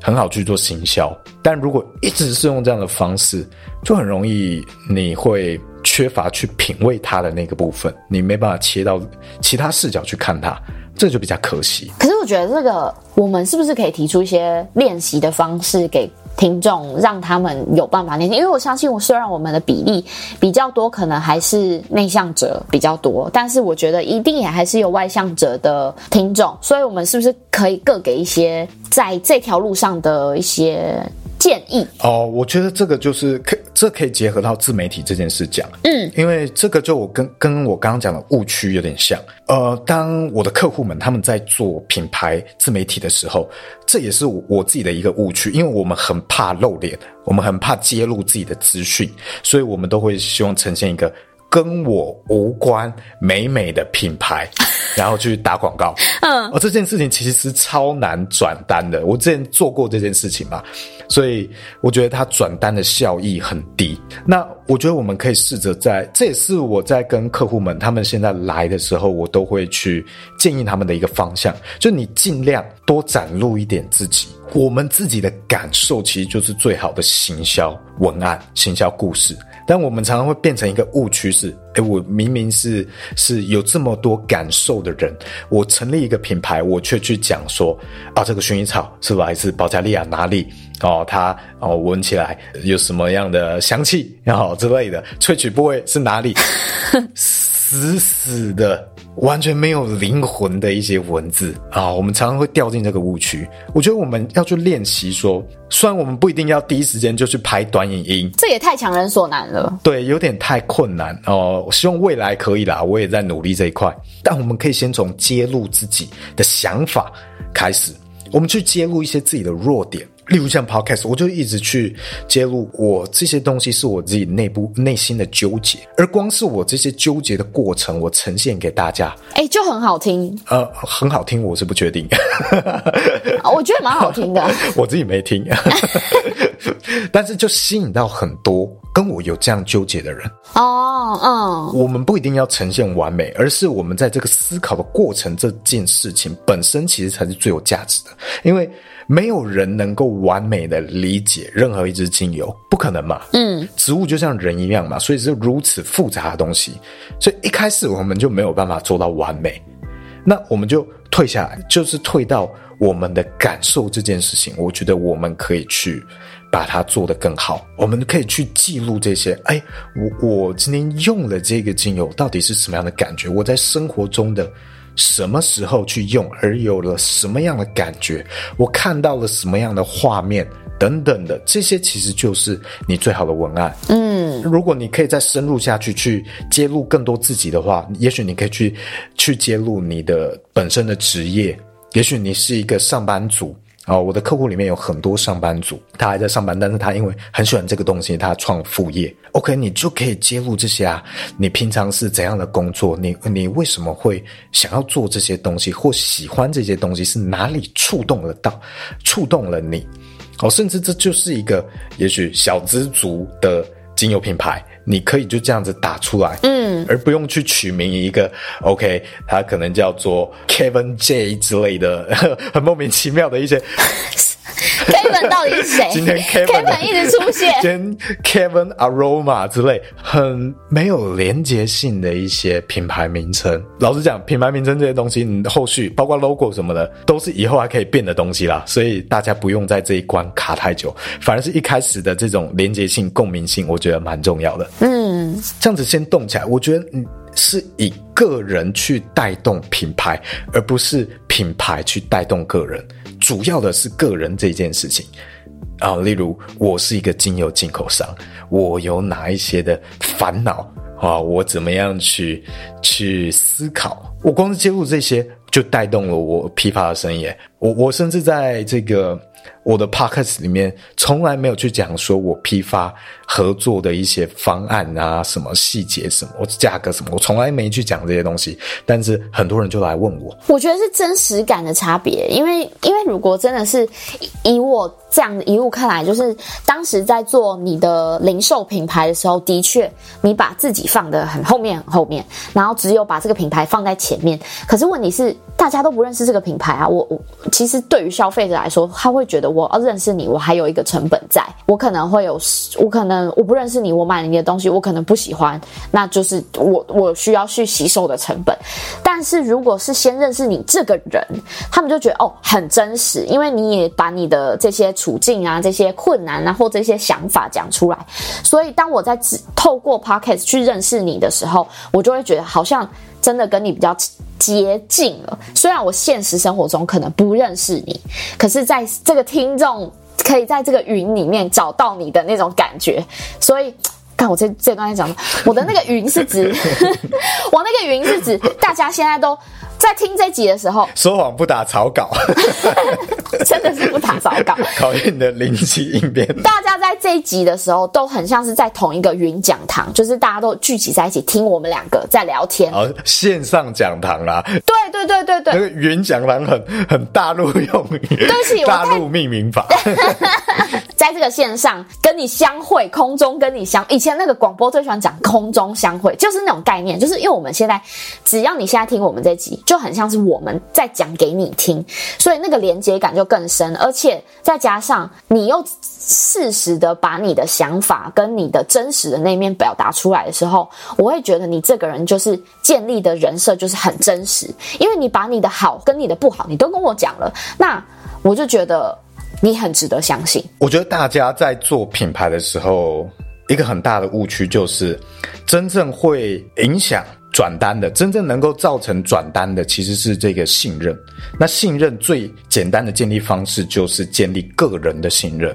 很好去做行销。但如果一直是用这样的方式，就很容易你会缺乏去品味它的那个部分，你没办法切到其他视角去看它。这就比较可惜。可是我觉得这个，我们是不是可以提出一些练习的方式给听众，让他们有办法练习？因为我相信，我虽然我们的比例比较多，可能还是内向者比较多，但是我觉得一定也还是有外向者的听众。所以，我们是不是可以各给一些在这条路上的一些？建议。哦，我觉得这个就是可，这可以结合到自媒体这件事讲，嗯，因为这个就我跟跟我刚刚讲的误区有点像，呃，当我的客户们他们在做品牌自媒体的时候，这也是我，我自己的一个误区，因为我们很怕露脸，我们很怕揭露自己的资讯，所以我们都会希望呈现一个。跟我无关美美的品牌，然后去打广告。[laughs] 嗯，而这件事情其实是超难转单的。我之前做过这件事情嘛，所以我觉得它转单的效益很低。那我觉得我们可以试着在，这也是我在跟客户们他们现在来的时候，我都会去建议他们的一个方向，就你尽量多展露一点自己。我们自己的感受其实就是最好的行销文案、行销故事。但我们常常会变成一个误区，是，诶，我明明是是有这么多感受的人，我成立一个品牌，我却去讲说，啊，这个薰衣草是来自保加利亚哪里？哦，它哦闻起来有什么样的香气，然后之类的，萃取部位是哪里？[laughs] 死死的。完全没有灵魂的一些文字啊，我们常常会掉进这个误区。我觉得我们要去练习说，虽然我们不一定要第一时间就去拍短影音，这也太强人所难了。对，有点太困难哦。我希望未来可以啦，我也在努力这一块。但我们可以先从揭露自己的想法开始，我们去揭露一些自己的弱点。例如像 Podcast，我就一直去揭露我这些东西是我自己内部内心的纠结，而光是我这些纠结的过程，我呈现给大家，哎、欸，就很好听。呃，很好听，我是不确定。[laughs] 我觉得蛮好听的，[laughs] 我自己没听，[laughs] 但是就吸引到很多跟我有这样纠结的人。哦，嗯，我们不一定要呈现完美，而是我们在这个思考的过程，这件事情本身其实才是最有价值的，因为。没有人能够完美的理解任何一支精油，不可能嘛？嗯，植物就像人一样嘛，所以是如此复杂的东西，所以一开始我们就没有办法做到完美。那我们就退下来，就是退到我们的感受这件事情。我觉得我们可以去把它做得更好，我们可以去记录这些。哎，我我今天用了这个精油，到底是什么样的感觉？我在生活中的。什么时候去用，而有了什么样的感觉？我看到了什么样的画面等等的，这些其实就是你最好的文案。嗯，如果你可以再深入下去，去揭露更多自己的话，也许你可以去去揭露你的本身的职业，也许你是一个上班族。哦，我的客户里面有很多上班族，他还在上班，但是他因为很喜欢这个东西，他创副业。OK，你就可以揭露这些啊，你平常是怎样的工作？你你为什么会想要做这些东西，或喜欢这些东西？是哪里触动了到，触动了你？哦，甚至这就是一个也许小资族的精油品牌。你可以就这样子打出来，嗯，而不用去取名一个，OK，它可能叫做 Kevin J 之类的，[laughs] 很莫名其妙的一些。[laughs] Kevin 到底是谁？[laughs] 今天 Kevin, Kevin 一直出现，[laughs] 今天 Kevin Aroma 之类，很没有连结性的一些品牌名称。老实讲，品牌名称这些东西，你后续包括 logo 什么的，都是以后还可以变的东西啦。所以大家不用在这一关卡太久，反而是一开始的这种连结性、共鸣性，我觉得蛮重要的。嗯，这样子先动起来，我觉得你是以个人去带动品牌，而不是品牌去带动个人。主要的是个人这件事情啊，例如我是一个精油进口商，我有哪一些的烦恼啊？我怎么样去去思考？我光是接触这些，就带动了我批发的生意。我我甚至在这个。我的 podcast 里面从来没有去讲说我批发合作的一些方案啊，什么细节什么，我价格什么，我从来没去讲这些东西。但是很多人就来问我，我觉得是真实感的差别，因为因为如果真的是以我这样一路看来，就是当时在做你的零售品牌的时候，的确你把自己放得很后面很后面，然后只有把这个品牌放在前面。可是问题是大家都不认识这个品牌啊，我我其实对于消费者来说，他会觉。觉得我要认识你，我还有一个成本在，我可能会有，我可能我不认识你，我买了你的东西，我可能不喜欢，那就是我我需要去吸收的成本。但是如果是先认识你这个人，他们就觉得哦很真实，因为你也把你的这些处境啊、这些困难啊或这些想法讲出来，所以当我在透过 Podcast 去认识你的时候，我就会觉得好像真的跟你比较。接近了，虽然我现实生活中可能不认识你，可是在这个听众可以在这个云里面找到你的那种感觉，所以看我这这段在讲，我的那个云是指，[laughs] 我那个云是指大家现在都。在听这集的时候，说谎不打草稿，[laughs] 真的是不打草稿，考验你的灵机应变。大家在这一集的时候，都很像是在同一个云讲堂，就是大家都聚集在一起听我们两个在聊天。哦，线上讲堂啦。对对对对对，那个云讲堂很很大陆用语，对不起，大陆命名法。[laughs] 在这个线上跟你相会，空中跟你相，以前那个广播最喜欢讲空中相会，就是那种概念，就是因为我们现在只要你现在听我们这集，就很像是我们在讲给你听，所以那个连接感就更深，而且再加上你又适时的把你的想法跟你的真实的那一面表达出来的时候，我会觉得你这个人就是建立的人设就是很真实，因为因为你把你的好跟你的不好你都跟我讲了，那我就觉得。你很值得相信。我觉得大家在做品牌的时候，一个很大的误区就是，真正会影响转单的，真正能够造成转单的，其实是这个信任。那信任最简单的建立方式，就是建立个人的信任，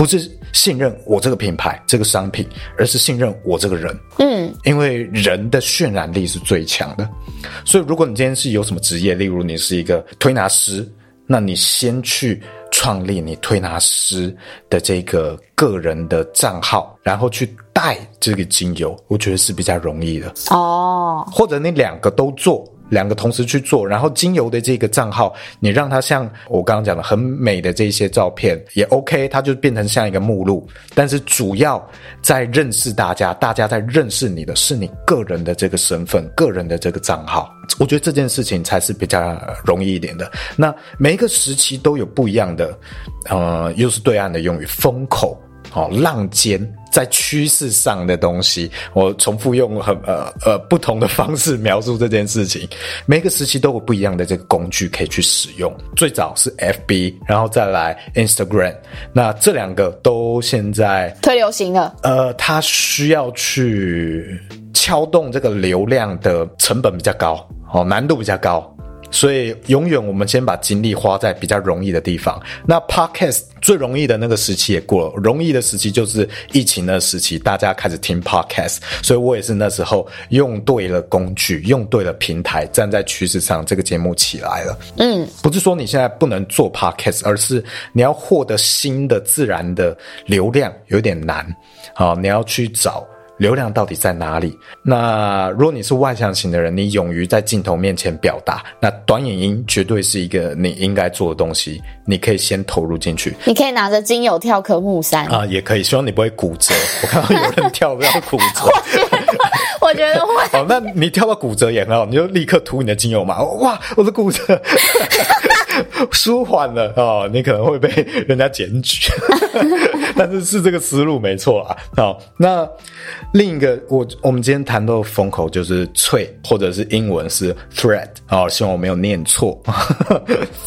不是信任我这个品牌、这个商品，而是信任我这个人。嗯，因为人的渲染力是最强的。所以，如果你今天是有什么职业，例如你是一个推拿师，那你先去。创立你推拿师的这个个人的账号，然后去带这个精油，我觉得是比较容易的哦。或者你两个都做。两个同时去做，然后精油的这个账号，你让它像我刚刚讲的很美的这些照片也 OK，它就变成像一个目录。但是主要在认识大家，大家在认识你的是你个人的这个身份，个人的这个账号。我觉得这件事情才是比较容易一点的。那每一个时期都有不一样的，呃，又是对岸的用语，风口。哦，浪尖在趋势上的东西，我重复用很呃呃不同的方式描述这件事情。每个时期都有不一样的这个工具可以去使用。最早是 FB，然后再来 Instagram，那这两个都现在推流行了。呃，它需要去撬动这个流量的成本比较高，哦，难度比较高。所以，永远我们先把精力花在比较容易的地方。那 Podcast 最容易的那个时期也过了，容易的时期就是疫情的时期，大家开始听 Podcast。所以我也是那时候用对了工具，用对了平台，站在趋势上，这个节目起来了。嗯，不是说你现在不能做 Podcast，而是你要获得新的自然的流量有点难。好，你要去找。流量到底在哪里？那如果你是外向型的人，你勇于在镜头面前表达，那短影音绝对是一个你应该做的东西。你可以先投入进去。你可以拿着精油跳科目三啊，也可以。希望你不会骨折。我看到有人跳不要骨折。[laughs] 我觉得会。哦，那你跳到骨折也很好，你就立刻涂你的精油嘛。哇，我的骨折 [laughs] 舒缓了哦，你可能会被人家检举，[laughs] 但是是这个思路没错啊。好，那。另一个，我我们今天谈到的风口就是“脆”，或者是英文是 “threat”。好，希望我没有念错。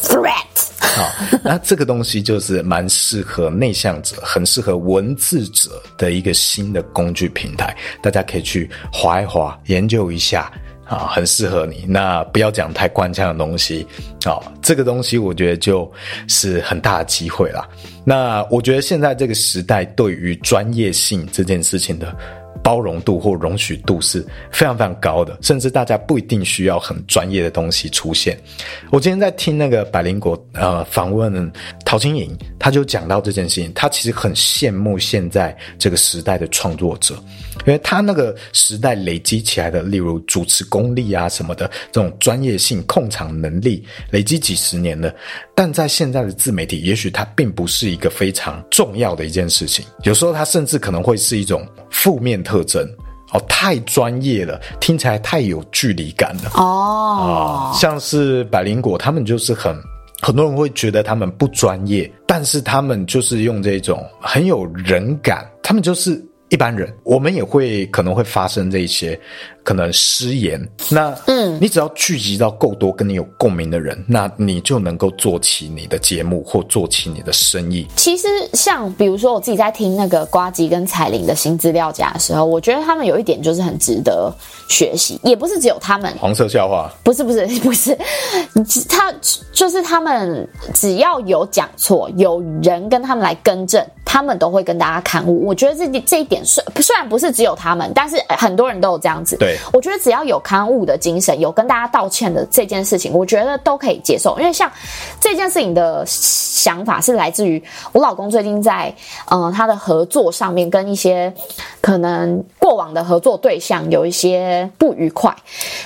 Threat。[laughs] 好，那这个东西就是蛮适合内向者，很适合文字者的一个新的工具平台，大家可以去滑一滑，研究一下啊，很适合你。那不要讲太官腔的东西，啊，这个东西我觉得就是很大的机会啦。那我觉得现在这个时代对于专业性这件事情的。包容度或容许度是非常非常高的，甚至大家不一定需要很专业的东西出现。我今天在听那个百灵果呃访问陶晶莹，他就讲到这件事情，他其实很羡慕现在这个时代的创作者，因为他那个时代累积起来的，例如主持功力啊什么的这种专业性、控场能力，累积几十年了。但在现在的自媒体，也许它并不是一个非常重要的一件事情，有时候它甚至可能会是一种负面特征哦，太专业了，听起来太有距离感了哦。像是百灵果，他们就是很很多人会觉得他们不专业，但是他们就是用这种很有人感，他们就是一般人，我们也会可能会发生这些。可能失言，那嗯，你只要聚集到够多跟你有共鸣的人，那你就能够做起你的节目或做起你的生意。其实像比如说我自己在听那个瓜吉跟彩玲的新资料夹的时候，我觉得他们有一点就是很值得学习，也不是只有他们黄色笑话，不是不是不是，[laughs] 他就是他们只要有讲错，有人跟他们来更正。他们都会跟大家刊物。我觉得这这一点虽虽然不是只有他们，但是很多人都有这样子。对，我觉得只要有刊物的精神，有跟大家道歉的这件事情，我觉得都可以接受。因为像这件事情的想法是来自于我老公最近在嗯、呃、他的合作上面跟一些可能过往的合作对象有一些不愉快，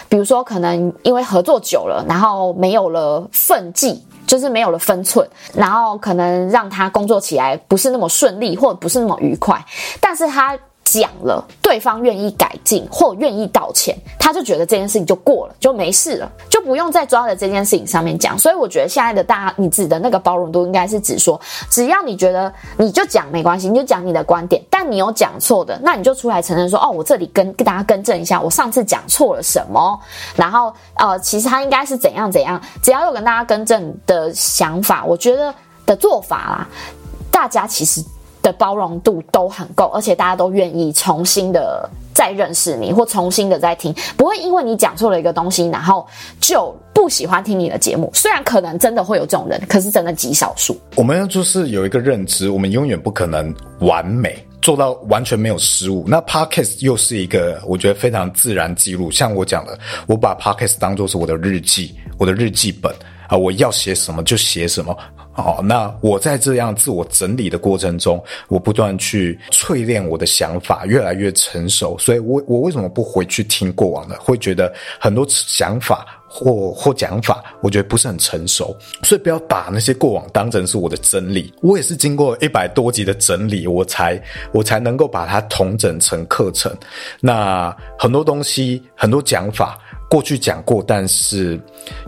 比如说可能因为合作久了，然后没有了分际。就是没有了分寸，然后可能让他工作起来不是那么顺利，或不是那么愉快，但是他。讲了，对方愿意改进或愿意道歉，他就觉得这件事情就过了，就没事了，就不用再抓在这件事情上面讲。所以我觉得现在的大家，你指的那个包容度，应该是指说，只要你觉得你就讲没关系，你就讲你的观点，但你有讲错的，那你就出来承认说，哦，我这里跟跟大家更正一下，我上次讲错了什么，然后呃，其实他应该是怎样怎样，只要有跟大家更正的想法，我觉得的做法啦，大家其实。的包容度都很够，而且大家都愿意重新的再认识你，或重新的再听，不会因为你讲错了一个东西，然后就不喜欢听你的节目。虽然可能真的会有这种人，可是真的极少数。我们就是有一个认知，我们永远不可能完美做到完全没有失误。那 Podcast 又是一个我觉得非常自然记录，像我讲的，我把 Podcast 当作是我的日记，我的日记本啊，我要写什么就写什么。好，那我在这样自我整理的过程中，我不断去淬炼我的想法，越来越成熟。所以我，我为什么不回去听过往的？会觉得很多想法或 [laughs] 或讲法，我觉得不是很成熟。所以，不要把那些过往当成是我的真理。我也是经过一百多集的整理，我才我才能够把它统整成课程。那很多东西，很多讲法。过去讲过，但是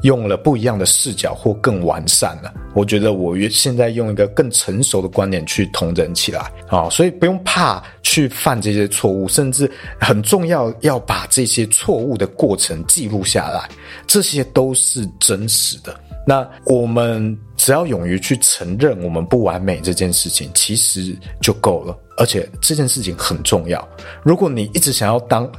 用了不一样的视角或更完善了。我觉得我现在用一个更成熟的观点去统整起来啊，所以不用怕去犯这些错误，甚至很重要要把这些错误的过程记录下来，这些都是真实的。那我们只要勇于去承认我们不完美这件事情，其实就够了。而且这件事情很重要。如果你一直想要当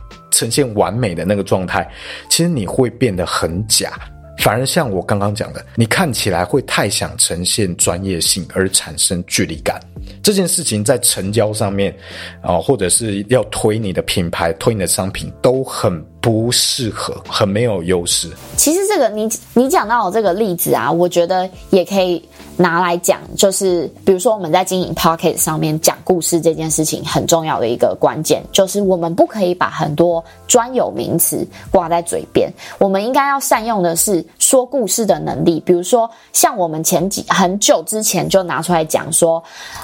呈现完美的那个状态，其实你会变得很假，反而像我刚刚讲的，你看起来会太想呈现专业性而产生距离感。这件事情在成交上面啊，或者是要推你的品牌、推你的商品，都很不适合，很没有优势。其实这个你你讲到的这个例子啊，我觉得也可以。拿来讲，就是比如说我们在经营 Pocket 上面讲故事这件事情很重要的一个关键，就是我们不可以把很多专有名词挂在嘴边，我们应该要善用的是说故事的能力。比如说，像我们前几很久之前就拿出来讲说，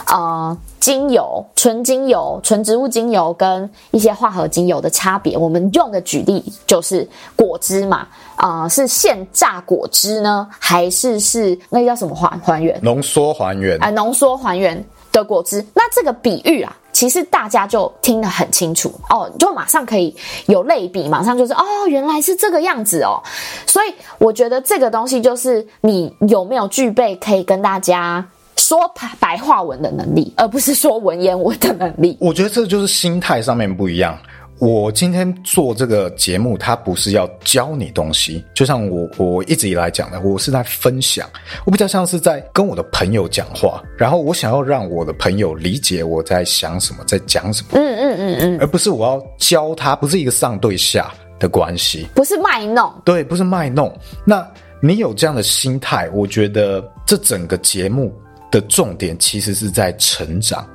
呃，精油、纯精油、纯植物精油跟一些化合精油的差别，我们用的举例就是果汁嘛。啊、呃，是现榨果汁呢，还是是那个叫什么还还原？浓缩还原？啊、呃，浓缩还原的果汁。那这个比喻啊，其实大家就听得很清楚哦，就马上可以有类比，马上就是哦，原来是这个样子哦。所以我觉得这个东西就是你有没有具备可以跟大家说白话文的能力，而不是说文言文的能力。我觉得这就是心态上面不一样。我今天做这个节目，它不是要教你东西，就像我我一直以来讲的，我是在分享，我比较像是在跟我的朋友讲话，然后我想要让我的朋友理解我在想什么，在讲什么，嗯嗯嗯嗯，而不是我要教他，不是一个上对下的关系，不是卖弄，对，不是卖弄。那你有这样的心态，我觉得这整个节目的重点其实是在成长，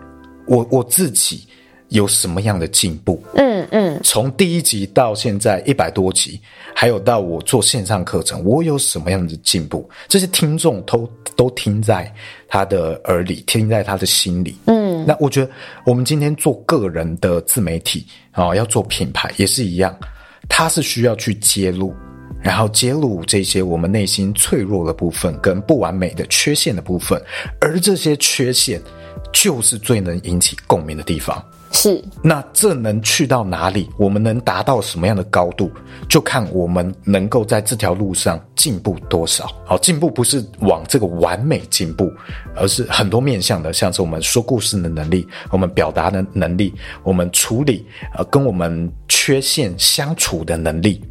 我我自己。有什么样的进步？嗯嗯，从第一集到现在一百多集，还有到我做线上课程，我有什么样的进步？这些听众都都听在他的耳里，听在他的心里。嗯，那我觉得我们今天做个人的自媒体啊、哦，要做品牌也是一样，他是需要去揭露，然后揭露这些我们内心脆弱的部分跟不完美的缺陷的部分，而这些缺陷就是最能引起共鸣的地方。是，那这能去到哪里？我们能达到什么样的高度？就看我们能够在这条路上进步多少。好，进步不是往这个完美进步，而是很多面向的，像是我们说故事的能力，我们表达的能力，我们处理呃跟我们缺陷相处的能力，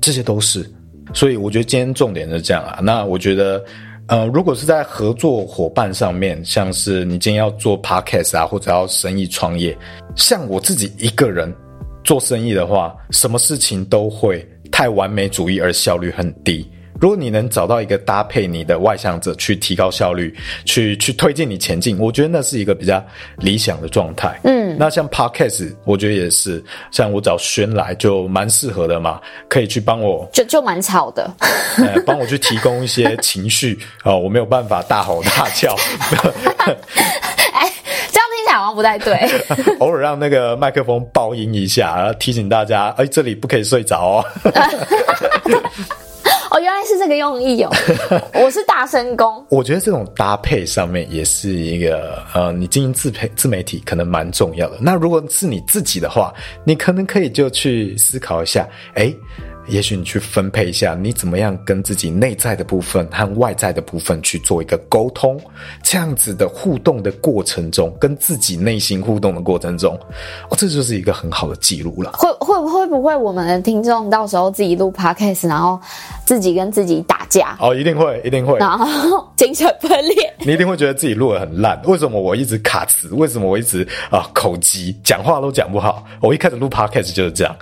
这些都是。所以我觉得今天重点是这样啊。那我觉得。呃，如果是在合作伙伴上面，像是你今天要做 podcast 啊，或者要生意创业，像我自己一个人做生意的话，什么事情都会太完美主义而效率很低。如果你能找到一个搭配你的外向者去提高效率，去去推进你前进，我觉得那是一个比较理想的状态。嗯，那像 Podcast，我觉得也是，像我找轩来就蛮适合的嘛，可以去帮我，就就蛮吵的，[laughs] 呃，帮我去提供一些情绪啊、[laughs] 哦，我没有办法大吼大叫。[laughs] 哎，这样听起来好像不太对。偶尔让那个麦克风爆音一下，然后提醒大家，哎，这里不可以睡着哦。哦，原来是这个用意哦！[laughs] 我是大声公。我觉得这种搭配上面也是一个呃，你经营自配自媒体可能蛮重要的。那如果是你自己的话，你可能可以就去思考一下，诶也许你去分配一下，你怎么样跟自己内在的部分和外在的部分去做一个沟通，这样子的互动的过程中，跟自己内心互动的过程中，哦，这就是一个很好的记录了。会会会不会我们的听众到时候自己录 podcast，然后自己跟自己打架？哦，一定会，一定会，然后精神分裂。你一定会觉得自己录的很烂。为什么我一直卡词？为什么我一直啊、呃、口急，讲话都讲不好？我一开始录 podcast 就是这样。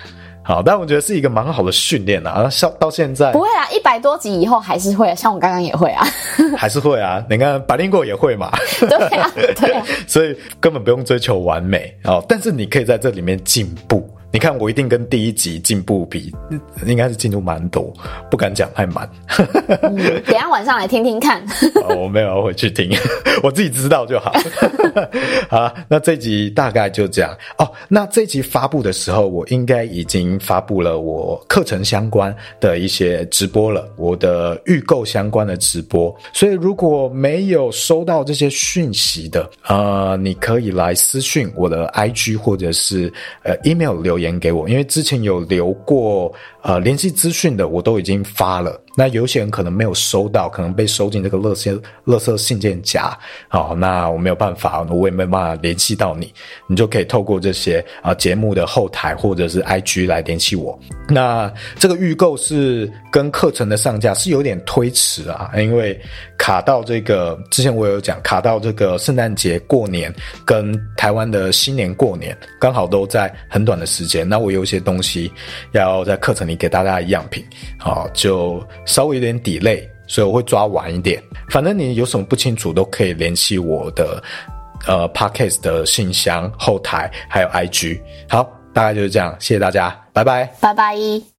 好，但我觉得是一个蛮好的训练啊。像到现在不会啊，一百多集以后还是会，像我刚刚也会啊，[laughs] 还是会啊。你看白灵果也会嘛，[laughs] 对啊，对啊，[laughs] 所以根本不用追求完美哦，但是你可以在这里面进步。你看，我一定跟第一集进步比，应该是进度蛮多，不敢讲太满。嗯，等一下晚上来听听看。[laughs] 哦，我没有要回去听，[laughs] 我自己知道就好。[laughs] 好，那这集大概就这样哦。那这集发布的时候，我应该已经发布了我课程相关的一些直播了，我的预购相关的直播。所以如果没有收到这些讯息的，呃，你可以来私讯我的 IG 或者是呃 email 留言。给我，因为之前有留过呃联系资讯的，我都已经发了。那有些人可能没有收到，可能被收进这个垃圾垃圾信件夹。好，那我没有办法，我也没办法联系到你，你就可以透过这些啊、节目的后台或者是 IG 来联系我。那这个预购是跟课程的上架是有点推迟啊，因为卡到这个之前我有讲，卡到这个圣诞节过年跟台湾的新年过年，刚好都在很短的时间。那我有一些东西要在课程里给大家的样品，好就。稍微有点 delay，所以我会抓晚一点。反正你有什么不清楚，都可以联系我的呃 Podcast 的信箱后台，还有 IG。好，大概就是这样，谢谢大家，拜拜，拜拜。